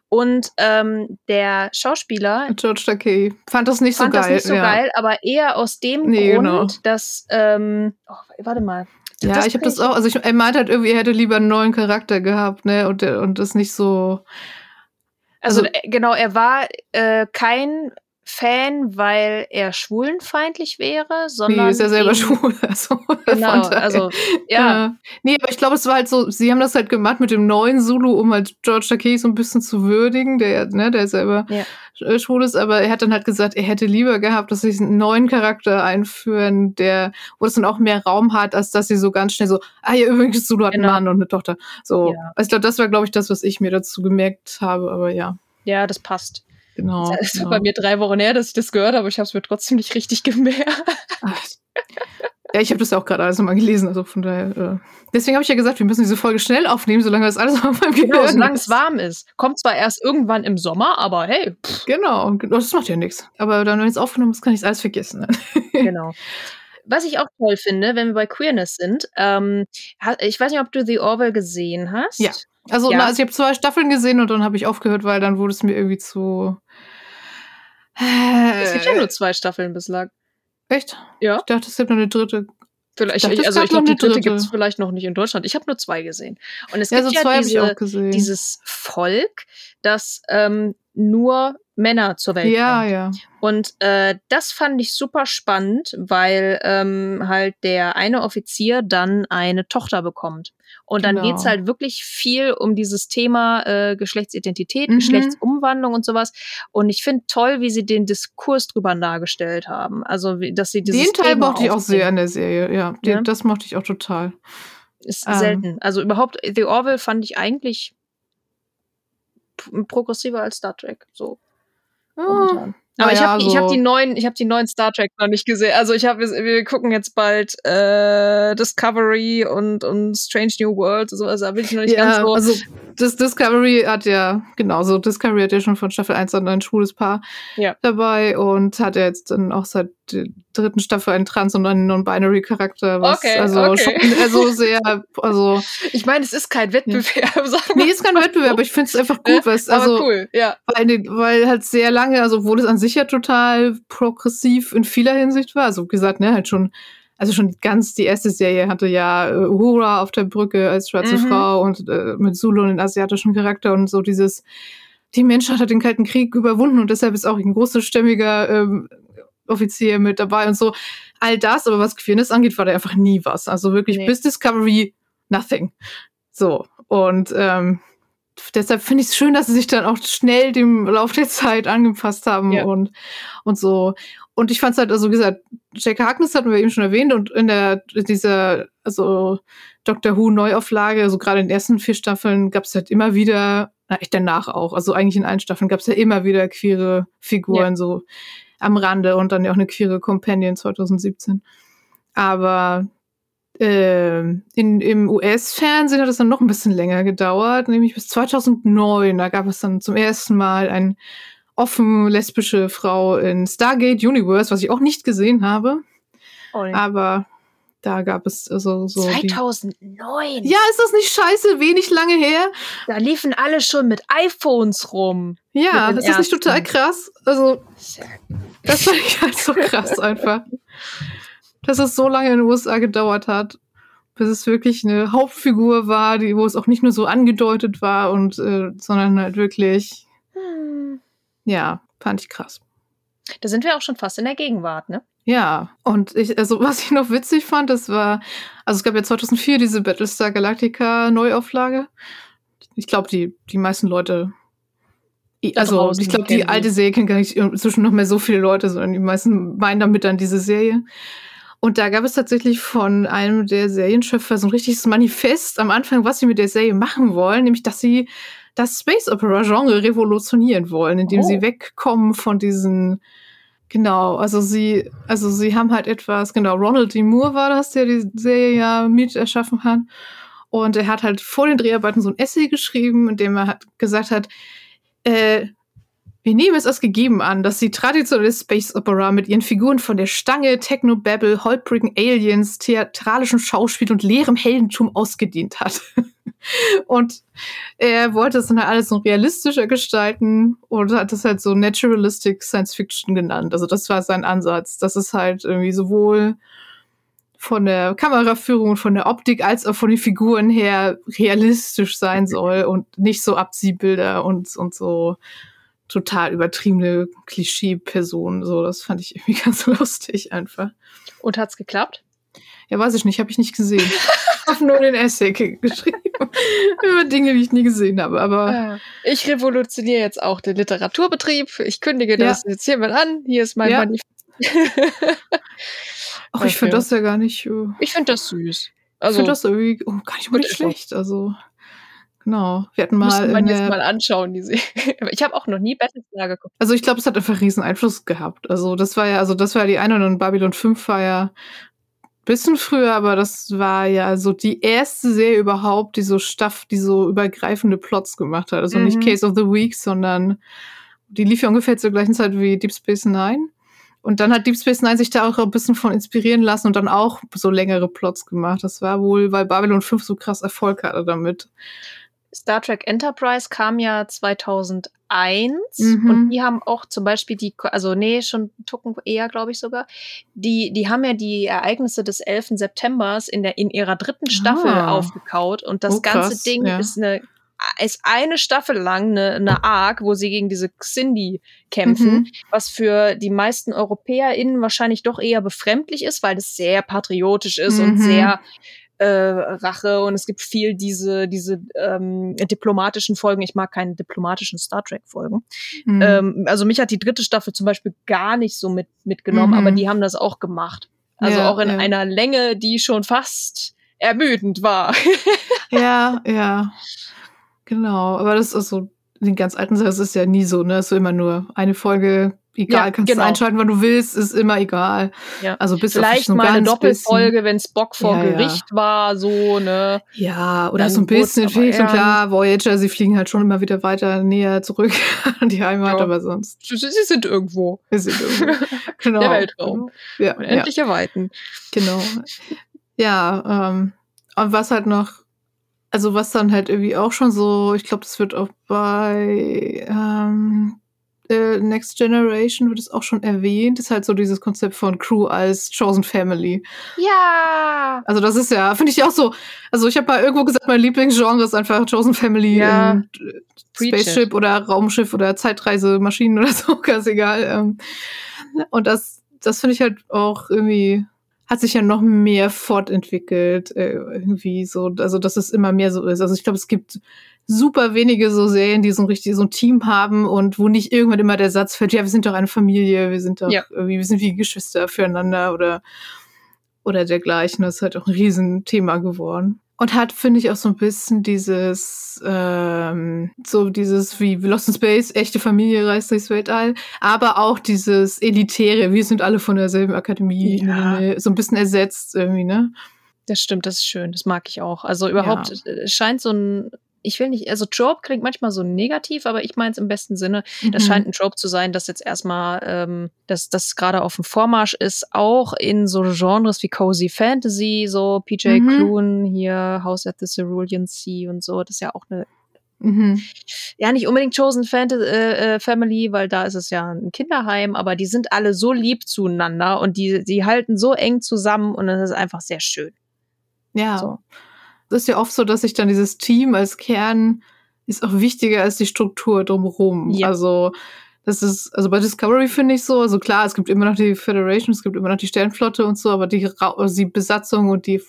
und ähm, der Schauspieler George Takei. Fand das nicht fand so geil. das nicht so ja. geil, aber eher aus dem Nee, Grund, genau. dass ähm, oh, warte mal. Ja, ich habe das auch, also ich, er meinte halt irgendwie, er hätte lieber einen neuen Charakter gehabt, ne, und, und das nicht so, Also, Also- äh, genau, er war äh, kein Fan, weil er schwulenfeindlich wäre, sondern nee, ist ja selber schwul. Also, Genau, also ja, äh, nee, aber ich glaube, es war halt so, sie haben das halt gemacht mit dem neuen Zulu, um halt George Takei so ein bisschen zu würdigen, der, ja, ne, der selber Ja. sch- schwul ist, aber er hat dann halt gesagt, er hätte lieber gehabt, dass sie einen neuen Charakter einführen, der, wo es dann auch mehr Raum hat, als dass sie so ganz schnell so, ah ja, übrigens, Zulu hat Genau. einen Mann und eine Tochter. So, Ja. also ich glaube, das war, glaube ich, das, was ich mir dazu gemerkt habe, aber ja, ja, das passt. Genau. Es ist genau. bei mir drei Wochen her, dass ich das gehört habe, aber ich habe es mir trotzdem nicht richtig gemerkt. Ach, Ja, ich habe das ja auch gerade alles nochmal gelesen, also von daher. Äh. Deswegen habe ich ja gesagt, wir müssen diese Folge schnell aufnehmen, solange das alles auf meinem Gehirn Genau, solange es warm ist. Kommt zwar erst irgendwann im Sommer, aber hey, pff, Genau, genau, das macht ja nichts. Aber dann, wenn es aufgenommen ist, kann ich es alles vergessen. Ne? genau. Was ich auch toll finde, wenn wir bei Queerness sind, ähm, ich weiß nicht, ob du The Orville gesehen hast. Ja. Also, Ja. na, also ich habe zwei Staffeln gesehen und dann habe ich aufgehört, weil dann wurde es mir irgendwie zu. Es gibt ja nur zwei Staffeln bislang. Echt? Ja. Ich dachte, es gibt noch eine dritte. Vielleicht, Ich dachte, also ich glaube, die eine dritte gibt es vielleicht noch nicht in Deutschland. Ich habe nur zwei gesehen. Und es Ja, gibt so ja diese, dieses Volk, das ähm, nur Männer zur Welt ja, bringt. ja. Und äh, das fand ich super spannend, weil ähm, halt der eine Offizier dann eine Tochter bekommt. Und dann Genau. geht's halt wirklich viel um dieses Thema äh, Geschlechtsidentität, Mhm. Geschlechtsumwandlung und sowas. Und ich finde toll, wie sie den Diskurs drüber dargestellt haben. Also, wie, dass sie dieses Den Teil Thema mochte ich auch sehr in der Serie, ja. Den, Ja. Das mochte ich auch total. Ist Ähm. selten. Also überhaupt, The Orville fand ich eigentlich progressiver als Star Trek. So. momentan. Aber ich naja, habe ich so- hab die neuen, ich habe die neuen Star Trek noch nicht gesehen. Also ich habe, wir gucken jetzt bald äh, Discovery und und Strange New Worlds und sowas. Da bin ich noch nicht ja, ganz so. also das Discovery hat ja, genau, so Discovery hat ja schon von Staffel 1 an ein schwules Paar Ja. dabei und hat ja jetzt dann auch seit der dritten Staffel einen Trans- und einen Non-Binary-Charakter, was Okay, also okay. schon, also sehr, also, ich meine, es ist kein Wettbewerb. Sagen nee, wir ist kein. Wettbewerb, aber ich finde es einfach gut, was, Aber also, cool, ja. weil, weil halt sehr lange, also obwohl es an sich ja total progressiv in vieler Hinsicht war, also wie gesagt, ne, halt schon, also schon ganz die erste Serie hatte ja äh, Uhura auf der Brücke als schwarze Mhm. Frau und äh, mit Zulu und den asiatischen Charakter und so dieses, die Menschheit hat den Kalten Krieg überwunden und deshalb ist auch ein großstämmiger ähm, Offizier mit dabei und so. All das, aber was Queerness angeht, war da einfach nie was. Also wirklich Nee. bis Discovery nothing. So. Und ähm, deshalb finde ich es schön, dass sie sich dann auch schnell dem Lauf der Zeit angepasst haben Ja. und, und so. Und ich fand es halt, also wie gesagt, Jack Harkness hatten wir eben schon erwähnt und in der, in dieser, also Doctor Who Neuauflage, also gerade in den ersten vier Staffeln gab es halt immer wieder, na, echt danach auch, also eigentlich in allen Staffeln gab es ja immer wieder queere Figuren so am Rande und dann ja auch eine queere Companion 2017. Aber in, im US-Fernsehen hat es dann noch ein bisschen länger gedauert, nämlich bis 2009. Da gab es dann zum ersten Mal eine offen lesbische Frau in Stargate Universe, was ich auch nicht gesehen habe. Oh, Aber da gab es also so. Die 2009. ja, ist das nicht scheiße? Wenig lange her? Da liefen alle schon mit iPhones rum. Ja, Mit den ist das nicht ersten. total krass? Also, das fand ich halt so krass einfach. Dass es so lange in den USA gedauert hat, bis es wirklich eine Hauptfigur war, die, wo es auch nicht nur so angedeutet war und, äh, sondern halt wirklich, Hm. ja, fand ich krass. Da sind wir auch schon fast in der Gegenwart, ne? Ja, und ich, also was ich noch witzig fand, das war, also es gab ja 2004 diese Battlestar Galactica Neuauflage. Ich glaube, die, die meisten Leute, also ich glaube, die die. alte Serie kennen gar nicht inzwischen noch mehr so viele Leute, sondern die meisten meinen damit dann diese Serie. Und da gab es tatsächlich von einem der Serienschöpfer so ein richtiges Manifest am Anfang, was sie mit der Serie machen wollen, nämlich dass sie das Space Opera Genre revolutionieren wollen, indem Oh. sie wegkommen von diesen Genau, also sie, also sie haben halt etwas, genau, Ronald D. Moore war das, der die Serie ja mit erschaffen hat. Und er hat halt vor den Dreharbeiten so ein Essay geschrieben, in dem er hat gesagt hat, äh, wir nehmen es als gegeben an, dass die traditionelle Space Opera mit ihren Figuren von der Stange, Technobabble, holprigen Aliens, theatralischem Schauspiel und leerem Heldentum ausgedient hat. und er wollte es dann halt alles so realistischer gestalten und hat das halt so Naturalistic Science Fiction genannt. Also das war sein Ansatz. Das ist halt irgendwie sowohl von der Kameraführung und von der Optik als auch von den Figuren her realistisch sein soll und nicht so Abziehbilder und, und so total übertriebene Klischee-Personen. So, das fand ich irgendwie ganz lustig einfach. Und hat's geklappt? Ja, weiß ich nicht, habe ich nicht gesehen. Ich habe nur den Essay ge- geschrieben über Dinge, die ich nie gesehen habe. Aber Ja. Ich revolutioniere jetzt auch den Literaturbetrieb. Ich kündige Ja. das jetzt hiermit an. Hier ist mein Ja. Manifest. ach, ich finde Okay. das ja gar nicht. äh, ich finde das süß. Ich Also, finde das irgendwie oh, gar nicht Gut unbedingt ist so. schlecht. Also, genau. Wir hatten mal. müsste man jetzt mal anschauen, die Serie. Aber ich habe auch noch nie Battlestar geguckt. Also ich glaube, es hat einfach riesen Einfluss gehabt. Also das war ja, also das war ja die eine und dann Babylon 5 war ja ein bisschen früher, aber das war ja so die erste Serie überhaupt, die so Staff, die so übergreifende Plots gemacht hat. Also nicht Mhm. Case of the Week, sondern die lief ja ungefähr zur gleichen Zeit wie Deep Space Nine. Und dann hat Deep Space Nine sich da auch ein bisschen von inspirieren lassen und dann auch so längere Plots gemacht. Das war wohl, weil Babylon 5 so krass Erfolg hatte damit. Star Trek Enterprise kam ja 2001 Mhm. und die haben auch zum Beispiel die, also nee, schon Tucken eher, glaube ich sogar, die, die haben ja die Ereignisse des 11. Septembers in, der, in ihrer dritten Staffel Ah. aufgekaut und das Oh, krass, ganze Ding ja. ist eine ist eine Staffel lang eine, eine Arc, wo sie gegen diese Xindi kämpfen, Mhm. was für die meisten EuropäerInnen wahrscheinlich doch eher befremdlich ist, weil das sehr patriotisch ist und Mhm. sehr äh, Rache und es gibt viel diese, diese ähm, diplomatischen Folgen. Ich mag keine diplomatischen Star Trek-Folgen. Mhm. Ähm, also mich hat die dritte Staffel zum Beispiel gar nicht so mit, mitgenommen, Mhm. aber die haben das auch gemacht. Also Ja, auch in ja. einer Länge, die schon fast ermüdend war. Ja, ja. Genau. Aber das ist so, in den ganz alten Sachen ist es ja nie so, ne? Es ist so immer nur eine Folge, egal, Ja, kannst genau. du einschalten, wann du willst, ist immer egal. Ja. Also bis auf Vielleicht ein mal eine Doppelfolge, wenn Spock vor Ja. Gericht war, so, ne? Ja, oder Dann so ein bisschen aber viel schon ernst. klar, Voyager, sie fliegen halt schon immer wieder weiter näher zurück an die Heimat, aber sonst Sie, sie sind irgendwo. wir sind irgendwo. genau. Der Weltraum. Ja, Unendliche Weiten. genau. Ja, ähm, und was halt noch, also was dann halt irgendwie auch schon so, ich glaube, das wird auch bei ähm, äh, Next Generation wird es auch schon erwähnt, ist halt so dieses Konzept von Crew als Chosen Family. Ja. Also das ist ja, finde ich auch so, also ich habe mal irgendwo gesagt, mein Lieblingsgenre ist einfach Chosen Family Ja. in äh. Spaceship oder Raumschiff oder Zeitreisemaschinen oder so, ganz egal. Ähm, und das, das finde ich halt auch irgendwie, hat sich ja noch mehr fortentwickelt, äh, irgendwie so, also dass es immer mehr so ist. Also ich glaube, es gibt super wenige so Serien, die so ein richtig so ein Team haben und wo nicht irgendwann immer der Satz fällt, ja, wir sind doch eine Familie, wir sind doch Ja. irgendwie, wir sind wie Geschwister füreinander oder oder dergleichen. Das ist halt auch ein Riesenthema geworden. Und hat, finde ich, auch so ein bisschen dieses, ähm, so dieses wie Lost in Space, echte Familie reist durchs Weltall, aber auch dieses Elitäre, wir sind alle von derselben Akademie, Ja. so ein bisschen ersetzt irgendwie, ne? Das stimmt, das ist schön. Das mag ich auch. Also überhaupt Ja. äh, scheint so ein, ich will nicht, also Trope klingt manchmal so negativ, aber ich meine es im besten Sinne. Das Mhm. scheint ein Trope zu sein, das jetzt erstmal, ähm, dass das gerade auf dem Vormarsch ist, auch in so Genres wie Cozy Fantasy, so PJ Mhm. Clune hier, House at the Cerulean Sea und so. Das ist ja auch eine, Mhm. ja nicht unbedingt Chosen Fanta äh, äh, Family, weil da ist es ja ein Kinderheim, aber die sind alle so lieb zueinander und die, die halten so eng zusammen und das ist einfach sehr schön. Ja. So. Es ist ja oft so, dass sich dann dieses Team als Kern ist auch wichtiger als die Struktur drumherum. Ja. Also, das ist, also bei Discovery finde ich so, also klar, es gibt immer noch die Föderation, es gibt immer noch die Sternflotte und so, aber die, also die Besatzung und die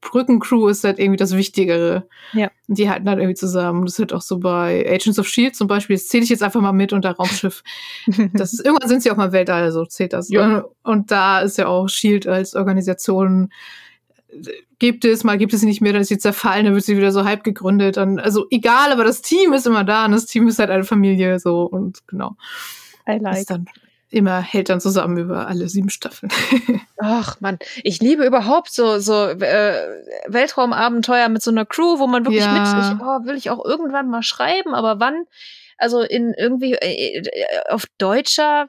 Brückencrew ist halt irgendwie das Wichtigere. Ja. Und die halten halt irgendwie zusammen. Das ist halt auch so bei Agents of Shield zum Beispiel, das zähle ich jetzt einfach mal mit unter Raumschiff. Das ist, irgendwann sind sie auch mal Weltall, also zählt das. Ja. Und da ist ja auch Shield als Organisation gibt es, mal gibt es sie nicht mehr, dann ist sie zerfallen, dann wird sie wieder so halb gegründet. Dann, also egal, aber das Team ist immer da und das Team ist halt eine Familie so und genau. I Ist like. dann immer, hält dann zusammen über alle sieben Staffeln. Ach man, ich liebe überhaupt so so äh, Weltraumabenteuer mit so einer Crew, wo man wirklich Ja. mit, ich, oh, will ich auch irgendwann mal schreiben, aber wann? Also in irgendwie äh, äh, auf deutscher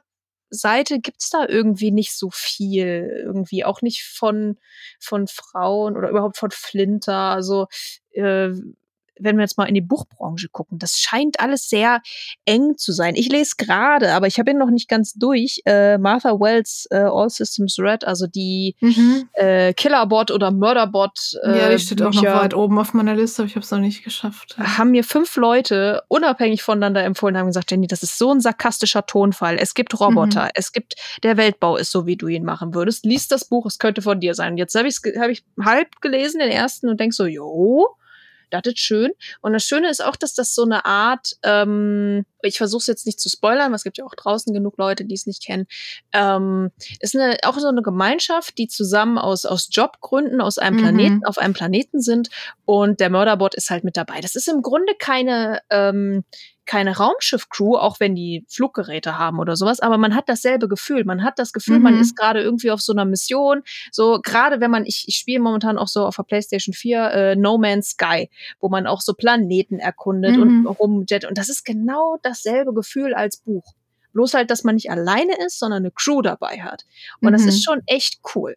Seite gibt's da irgendwie nicht so viel, irgendwie auch nicht von von Frauen oder überhaupt von Flinter. Also äh, wenn wir jetzt mal in die Buchbranche gucken, das scheint alles sehr eng zu sein. Ich lese gerade, aber ich habe ihn noch nicht ganz durch. Äh, Martha Wells äh, All Systems Red, also die äh, Killerbot oder Murderbot. Äh, ja, die steht auch noch Bücher, weit oben auf meiner Liste, aber ich habe es noch nicht geschafft. Haben mir fünf Leute unabhängig voneinander empfohlen, haben gesagt, Jenny, das ist so ein sarkastischer Tonfall. Es gibt Roboter, es gibt der Weltbau ist so, wie du ihn machen würdest. Lies das Buch, es könnte von dir sein. Jetzt habe ich hab ich halb gelesen den ersten und denk so, jo, das ist schön. Und das Schöne ist auch, dass das so eine Art, ähm, ich versuche es jetzt nicht zu spoilern, weil es gibt ja auch draußen genug Leute, die es nicht kennen, ähm, ist eine, auch so eine Gemeinschaft, die zusammen aus, aus Jobgründen aus einem Mhm. Planeten, auf einem Planeten sind und der Mörderbot ist halt mit dabei. Das ist im Grunde keine, ähm, keine Raumschiff-Crew, auch wenn die Fluggeräte haben oder sowas, aber man hat dasselbe Gefühl. Man hat das Gefühl, man Mhm. ist gerade irgendwie auf so einer Mission. So, gerade wenn man, ich, ich spiele momentan auch so auf der PlayStation 4 äh, No Man's Sky, wo man auch so Planeten erkundet Mhm. und rumjet. Und das ist genau dasselbe Gefühl als Buch. Bloß halt, dass man nicht alleine ist, sondern eine Crew dabei hat. Und das Mhm. ist schon echt cool.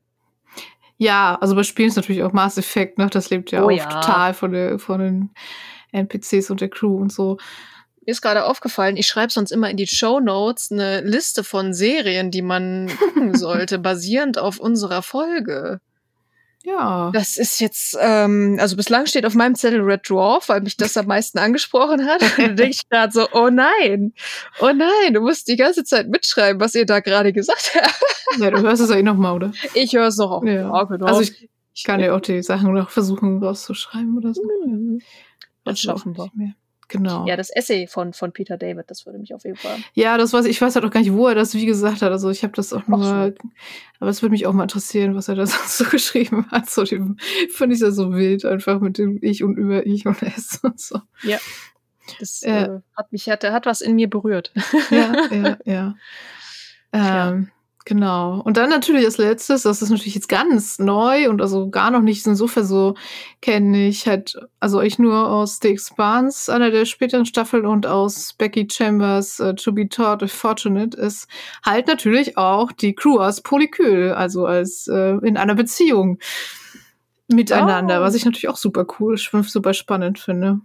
Ja, also bei Spielen ist natürlich auch Mass Effect, ne? Das lebt ja Oh auch ja. total von, der, von den NPCs und der Crew und so. Mir ist gerade aufgefallen, ich schreibe sonst immer in die Show Notes eine Liste von Serien, die man gucken sollte, basierend auf unserer Folge. Ja. Das ist jetzt, ähm, also bislang steht auf meinem Zettel Red Dwarf, weil mich das am meisten angesprochen hat. Und dann denke ich gerade so, oh nein, oh nein, du musst die ganze Zeit mitschreiben, was ihr da gerade gesagt habt. ja, du hörst es ja eh nochmal, oder? Ich höre es noch auf. Ja. genau. Also ich, ich kann ja auch die Sachen noch versuchen rauszuschreiben oder so. Mhm. Das auch schaffen wir. nicht mehr. Genau. Ja, das Essay von, von Peter David, das würde mich auf jeden Fall. Ja, das weiß ich weiß halt auch gar nicht, wo er das wie gesagt hat. Also ich habe das auch nur, so. aber es würde mich auch mal interessieren, was er da sonst so geschrieben hat. So dem finde ich das so wild, einfach mit dem Ich und über Ich und Es und so. Das Ja. äh, hat mich, hat, hat was in mir berührt. Ja, ja, ja. Ähm, Genau. Und dann natürlich als letztes, das ist natürlich jetzt ganz neu und also gar noch nicht insofern so kenne ich halt, also ich nur aus The Expanse, einer der späteren Staffeln und aus Becky Chambers uh, To Be Taught If Fortunate ist halt natürlich auch die Crew aus Polykyl, also als äh, in einer Beziehung miteinander, Oh. was ich natürlich auch super cool, super spannend finde.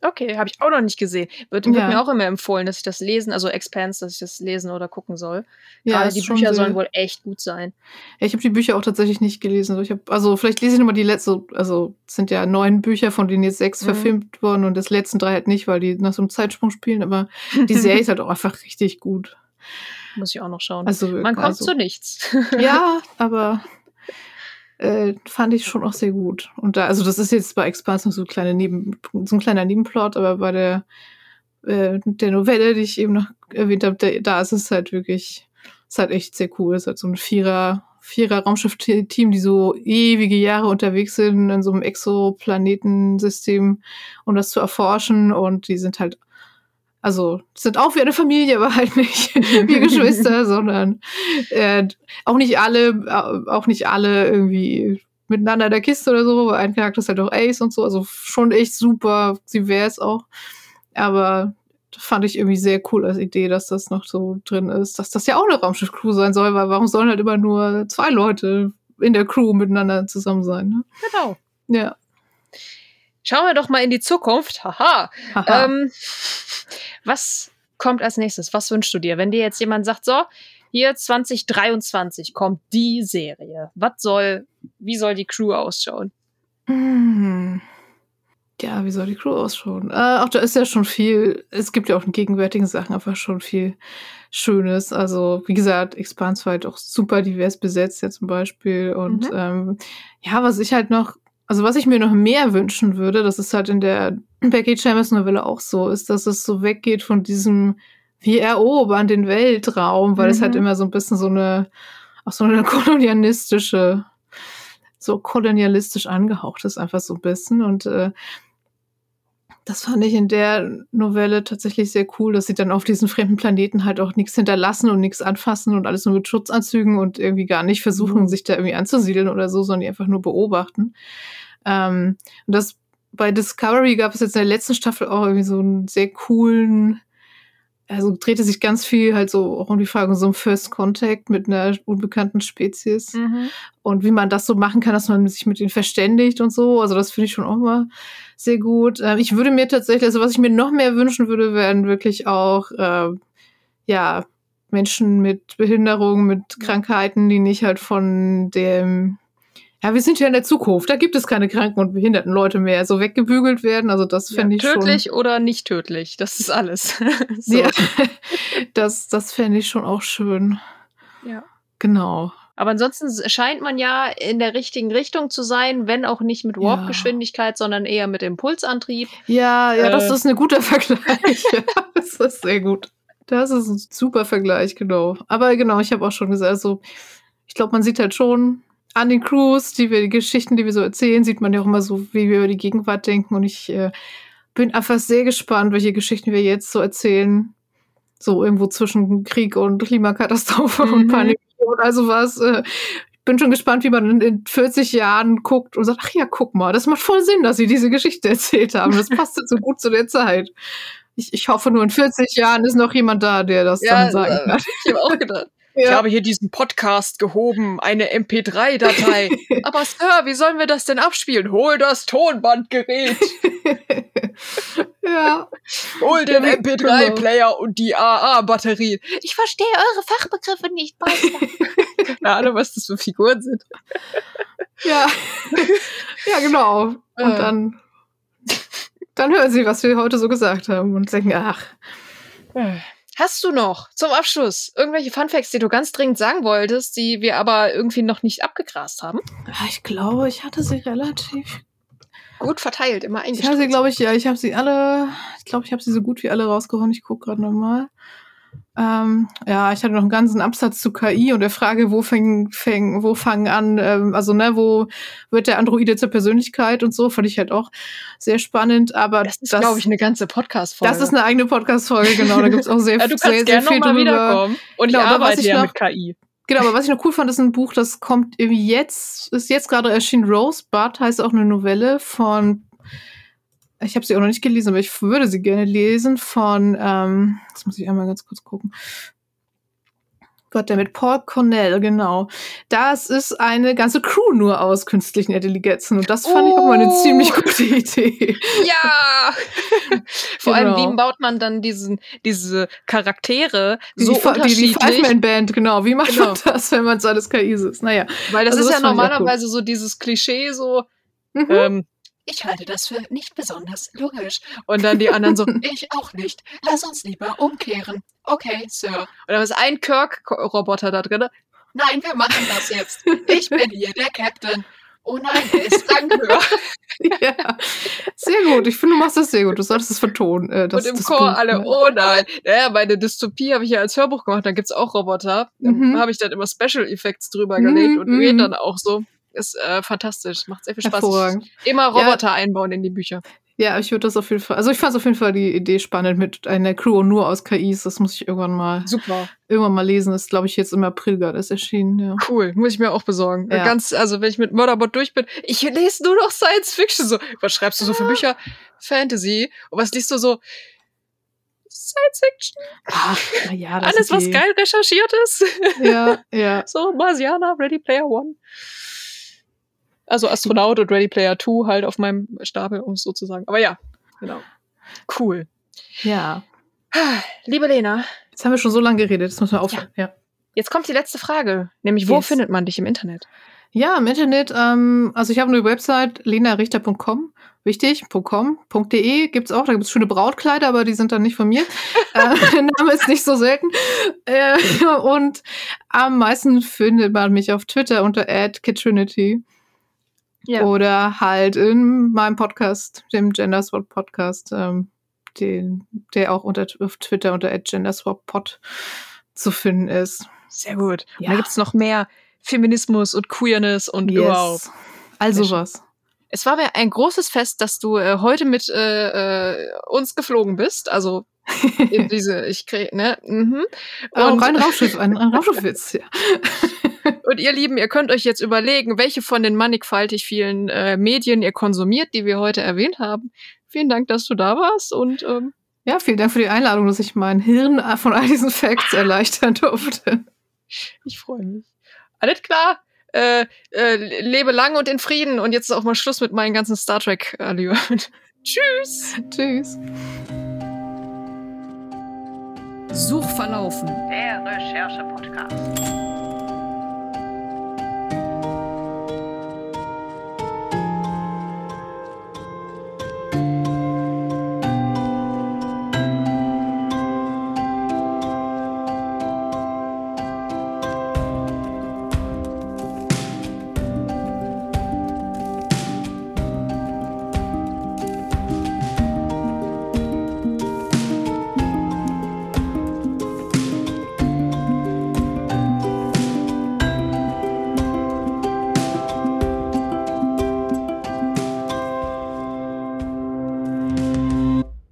Okay, habe ich auch noch nicht gesehen. Wird, wird Ja. mir auch immer empfohlen, dass ich das lesen, also Expanse, dass ich das lesen oder gucken soll. Ja, Gerade die Bücher sollen wohl echt gut sein. Ja, ich habe die Bücher auch tatsächlich nicht gelesen. Also Ich hab, also vielleicht lese ich nochmal die letzte, also es sind ja neun Bücher, von denen jetzt sechs Mhm. verfilmt worden und das letzten drei halt nicht, weil die nach so einem Zeitsprung spielen, aber die Serie ist halt auch einfach richtig gut. Muss ich auch noch schauen. Also Man kommt also, zu nichts. Ja, aber äh, fand ich schon auch sehr gut. Und da, also das ist jetzt bei Expanse noch so, kleine Neben, so ein kleiner Nebenplot, aber bei der, äh, der Novelle, die ich eben noch erwähnt habe, da, da ist es halt wirklich, ist halt echt sehr cool. Es ist halt so ein Vierer, Vierer Raumschiff-Team, die so ewige Jahre unterwegs sind in so einem Exoplanetensystem, um das zu erforschen. Und die sind halt, also sind auch wie eine Familie, aber halt nicht wie Geschwister, sondern äh, auch nicht alle, äh, auch nicht alle irgendwie miteinander in der Kiste oder so. Ein Charakter ist halt auch Ace und so. Also schon echt super divers auch. Aber das fand ich irgendwie sehr cool als Idee, dass das noch so drin ist. Dass das ja auch eine Raumschiff-Crew sein soll, weil warum sollen halt immer nur zwei Leute in der Crew miteinander zusammen sein? Ne? Genau. Ja. Schauen wir doch mal in die Zukunft. Haha. Haha. Ähm, was kommt als nächstes? Was wünschst du dir? Wenn dir jetzt jemand sagt, so, hier 2023 kommt die Serie. Was soll, wie soll die Crew ausschauen? Hm. Ja, wie soll die Crew ausschauen? Äh, auch da ist ja schon viel, es gibt ja auch in gegenwärtigen Sachen einfach schon viel Schönes. Also, wie gesagt, Expanse war halt auch super divers besetzt ja zum Beispiel. Und Mhm. ähm, ja, was ich halt noch, also was ich mir noch mehr wünschen würde, das ist halt in der Becky Chambers Novelle auch so, ist, dass es so weggeht von diesem, wir erobern den Weltraum, weil es Mhm. halt immer so ein bisschen so eine, auch so eine kolonialistische, so kolonialistisch angehaucht ist, einfach so ein bisschen. Und äh, das fand ich in der Novelle tatsächlich sehr cool, dass sie dann auf diesen fremden Planeten halt auch nichts hinterlassen und nichts anfassen und alles nur mit Schutzanzügen und irgendwie gar nicht versuchen, Mhm. sich da irgendwie anzusiedeln oder so, sondern die einfach nur beobachten. Ähm, und das bei Discovery gab es jetzt in der letzten Staffel auch irgendwie so einen sehr coolen, also drehte sich ganz viel halt so auch um die Frage so um First Contact mit einer unbekannten Spezies Mhm. und wie man das so machen kann, dass man sich mit ihnen verständigt und so. Also das finde ich schon auch mal sehr gut. Ähm, ich würde mir tatsächlich, also was ich mir noch mehr wünschen würde, wären wirklich auch ähm, ja Menschen mit Behinderung, mit Krankheiten, die nicht halt von dem ja, wir sind ja in der Zukunft. Da gibt es keine kranken und behinderten Leute mehr. So weggebügelt werden. Also das Ja, fände ich schon. tödlich oder nicht tödlich, das ist alles. so. Ja, das, das fände ich schon auch schön. Ja. Genau. Aber ansonsten scheint man ja in der richtigen Richtung zu sein, wenn auch nicht mit Ja. Warp-Geschwindigkeit, sondern eher mit Impulsantrieb. Ja, ja, das Äh. ist ein guter Vergleich. ja, das ist sehr gut. Das ist ein super Vergleich, genau. Aber genau, ich habe auch schon gesagt, also ich glaube, man sieht halt schon an den Crews, die wir, die Geschichten, die wir so erzählen, sieht man ja auch immer so, wie wir über die Gegenwart denken. Und ich äh, bin einfach sehr gespannt, welche Geschichten wir jetzt so erzählen. So irgendwo zwischen Krieg und Klimakatastrophe und Mhm. Panik und also was. Äh, ich bin schon gespannt, wie man in, in 40 Jahren guckt und sagt, ach ja, guck mal, das macht voll Sinn, dass sie diese Geschichte erzählt haben. Das passt so gut zu der Zeit. Ich, ich hoffe, nur in 40 Jahren ist noch jemand da, der das dann sagen äh, kann. ich habe auch gedacht. Ich Ja. habe hier diesen Podcast gehoben, eine MP3-Datei. Aber Sir, wie sollen wir das denn abspielen? Hol das Tonbandgerät, ja. hol den Ja, MP3-Player und die AA-Batterie. Ich verstehe eure Fachbegriffe nicht, Meister. Keine Ahnung, was das für Figuren sind. Ja. ja, genau. Und Äh. dann, dann hören sie, was wir heute so gesagt haben und denken, ach, Hast du noch zum Abschluss irgendwelche Funfacts, die du ganz dringend sagen wolltest, die wir aber irgendwie noch nicht abgegrast haben? ah, ich glaube, ich hatte sie relativ. Gut verteilt, immer Ich hatte sie, eingestellt. glaube ich, ja, ich habe sie alle, ich glaube, ich habe sie so gut wie alle rausgehauen. Ich gucke gerade nochmal. Ähm, ja, ich hatte noch einen ganzen Absatz zu KI und der Frage, wo fängen, fängen, wo fangen an, ähm, also ne, wo wird der Androide zur Persönlichkeit und so, fand ich halt auch sehr spannend. Aber Das ist, glaube ich, eine ganze Podcast-Folge. das ist eine eigene Podcast-Folge, genau. Da gibt's auch sehr, ja, du sehr, sehr viel drüber. wiederkommen. Und Genau, ich arbeite ich ja noch- mit KI. Genau, aber was ich noch cool fand, ist ein Buch, das kommt irgendwie jetzt, ist jetzt gerade erschienen. Rosebud heißt auch eine Novelle von, ich habe sie auch noch nicht gelesen, aber ich würde sie gerne lesen, von, ähm, jetzt muss ich einmal ganz kurz gucken. Gott, der mit Paul Cornell, genau. Das ist eine ganze Crew nur aus künstlichen Intelligenzen. Und das fand ich auch mal eine Oh. ziemlich gute Idee. Ja! Vor allem, Genau. wie baut man dann diesen, diese Charaktere Die, so die, Fa- die, die unterschiedlich? Five-Man-Band, genau. Wie macht Genau. man das, wenn man so alles KI ist? Naja. Weil das Also ist das ja normalerweise so dieses Klischee, so, Mhm. ähm, ich halte das für nicht besonders logisch. Und dann die anderen so, ich auch nicht. Lass uns lieber umkehren. Okay, Sir. Und dann ist ein Kirk-Roboter da drin. Nein, wir machen das jetzt. Ich bin hier der Captain. Oh nein, er ist Ranghöher. ja, sehr gut. Ich finde, du machst das sehr gut. Du solltest es vertonen. Äh, das, Und im Chor alle, ne? oh nein. Naja, meine Dystopie habe ich ja als Hörbuch gemacht, da gibt's auch Roboter. Mhm. Da habe ich dann immer Special Effects drüber Mhm, gelegt und mhm. dann auch so. Ist äh, fantastisch, macht sehr viel Spaß. Hervorragend. Immer Roboter einbauen in die Bücher. Ja, ich würde das auf jeden Fall. Also ich fand auf jeden Fall die Idee spannend mit einer Crew nur aus KIs. Das muss ich irgendwann mal Super. irgendwann mal lesen. Das ist, glaube ich, jetzt im April gerade erst erschienen. Ja. Cool, muss ich mir auch besorgen. Ja. Ganz, also wenn ich mit Murderbot durch bin, ich lese nur noch Science Fiction. So, was schreibst du so für Bücher? Fantasy. Und was liest du so? Science Fiction. Ach, ja, das Alles, was geil recherchiert ist. Ja, ja. so, Marsianer, Ready Player One. Also Astronaut und Ready Player Two halt auf meinem Stapel, um es so zu sagen. Aber ja, genau. Cool. Ja. Liebe Lena, Jetzt haben wir schon so lange geredet. Jetzt müssen wir aufhören. Ja. jetzt kommt die letzte Frage. Nämlich, wo Yes. findet man dich im Internet? Ja, im Internet, ähm, also ich habe eine Website, lenarichter.com, wichtig, .com, .de gibt's auch, da gibt's schöne Brautkleider, aber die sind dann nicht von mir. äh, der Name ist nicht so selten. Äh, und am meisten findet man mich auf Twitter unter @kitrinity oder halt in meinem Podcast, dem Genderswap Podcast, ähm, den, der auch unter, auf Twitter unter @genderswappod zu finden ist. Sehr gut. Und Ja. da gibt's noch mehr Feminismus und Queerness und überhaupt. Also Sehr schön. was. Es war mir ein großes Fest, dass du äh, heute mit äh, äh, uns geflogen bist. Also diese, ich krieg, ne? Mhm. Oh, Und, rein Raumschiff, ein, ein Raumschiffwitz, ja. und ihr Lieben, ihr könnt euch jetzt überlegen, welche von den mannigfaltig vielen äh, Medien ihr konsumiert, die wir heute erwähnt haben. Vielen Dank, dass du da warst und ähm, Ja, vielen Dank für die Einladung, dass ich mein Hirn von all diesen Facts erleichtern durfte. ich freue mich. Alles klar. Äh, äh, lebe lang und in Frieden. Und jetzt ist auch mal Schluss mit meinen ganzen Star Trek-Allüren. Tschüss. Tschüss. Suchverlaufen. Der Recherche-Podcast.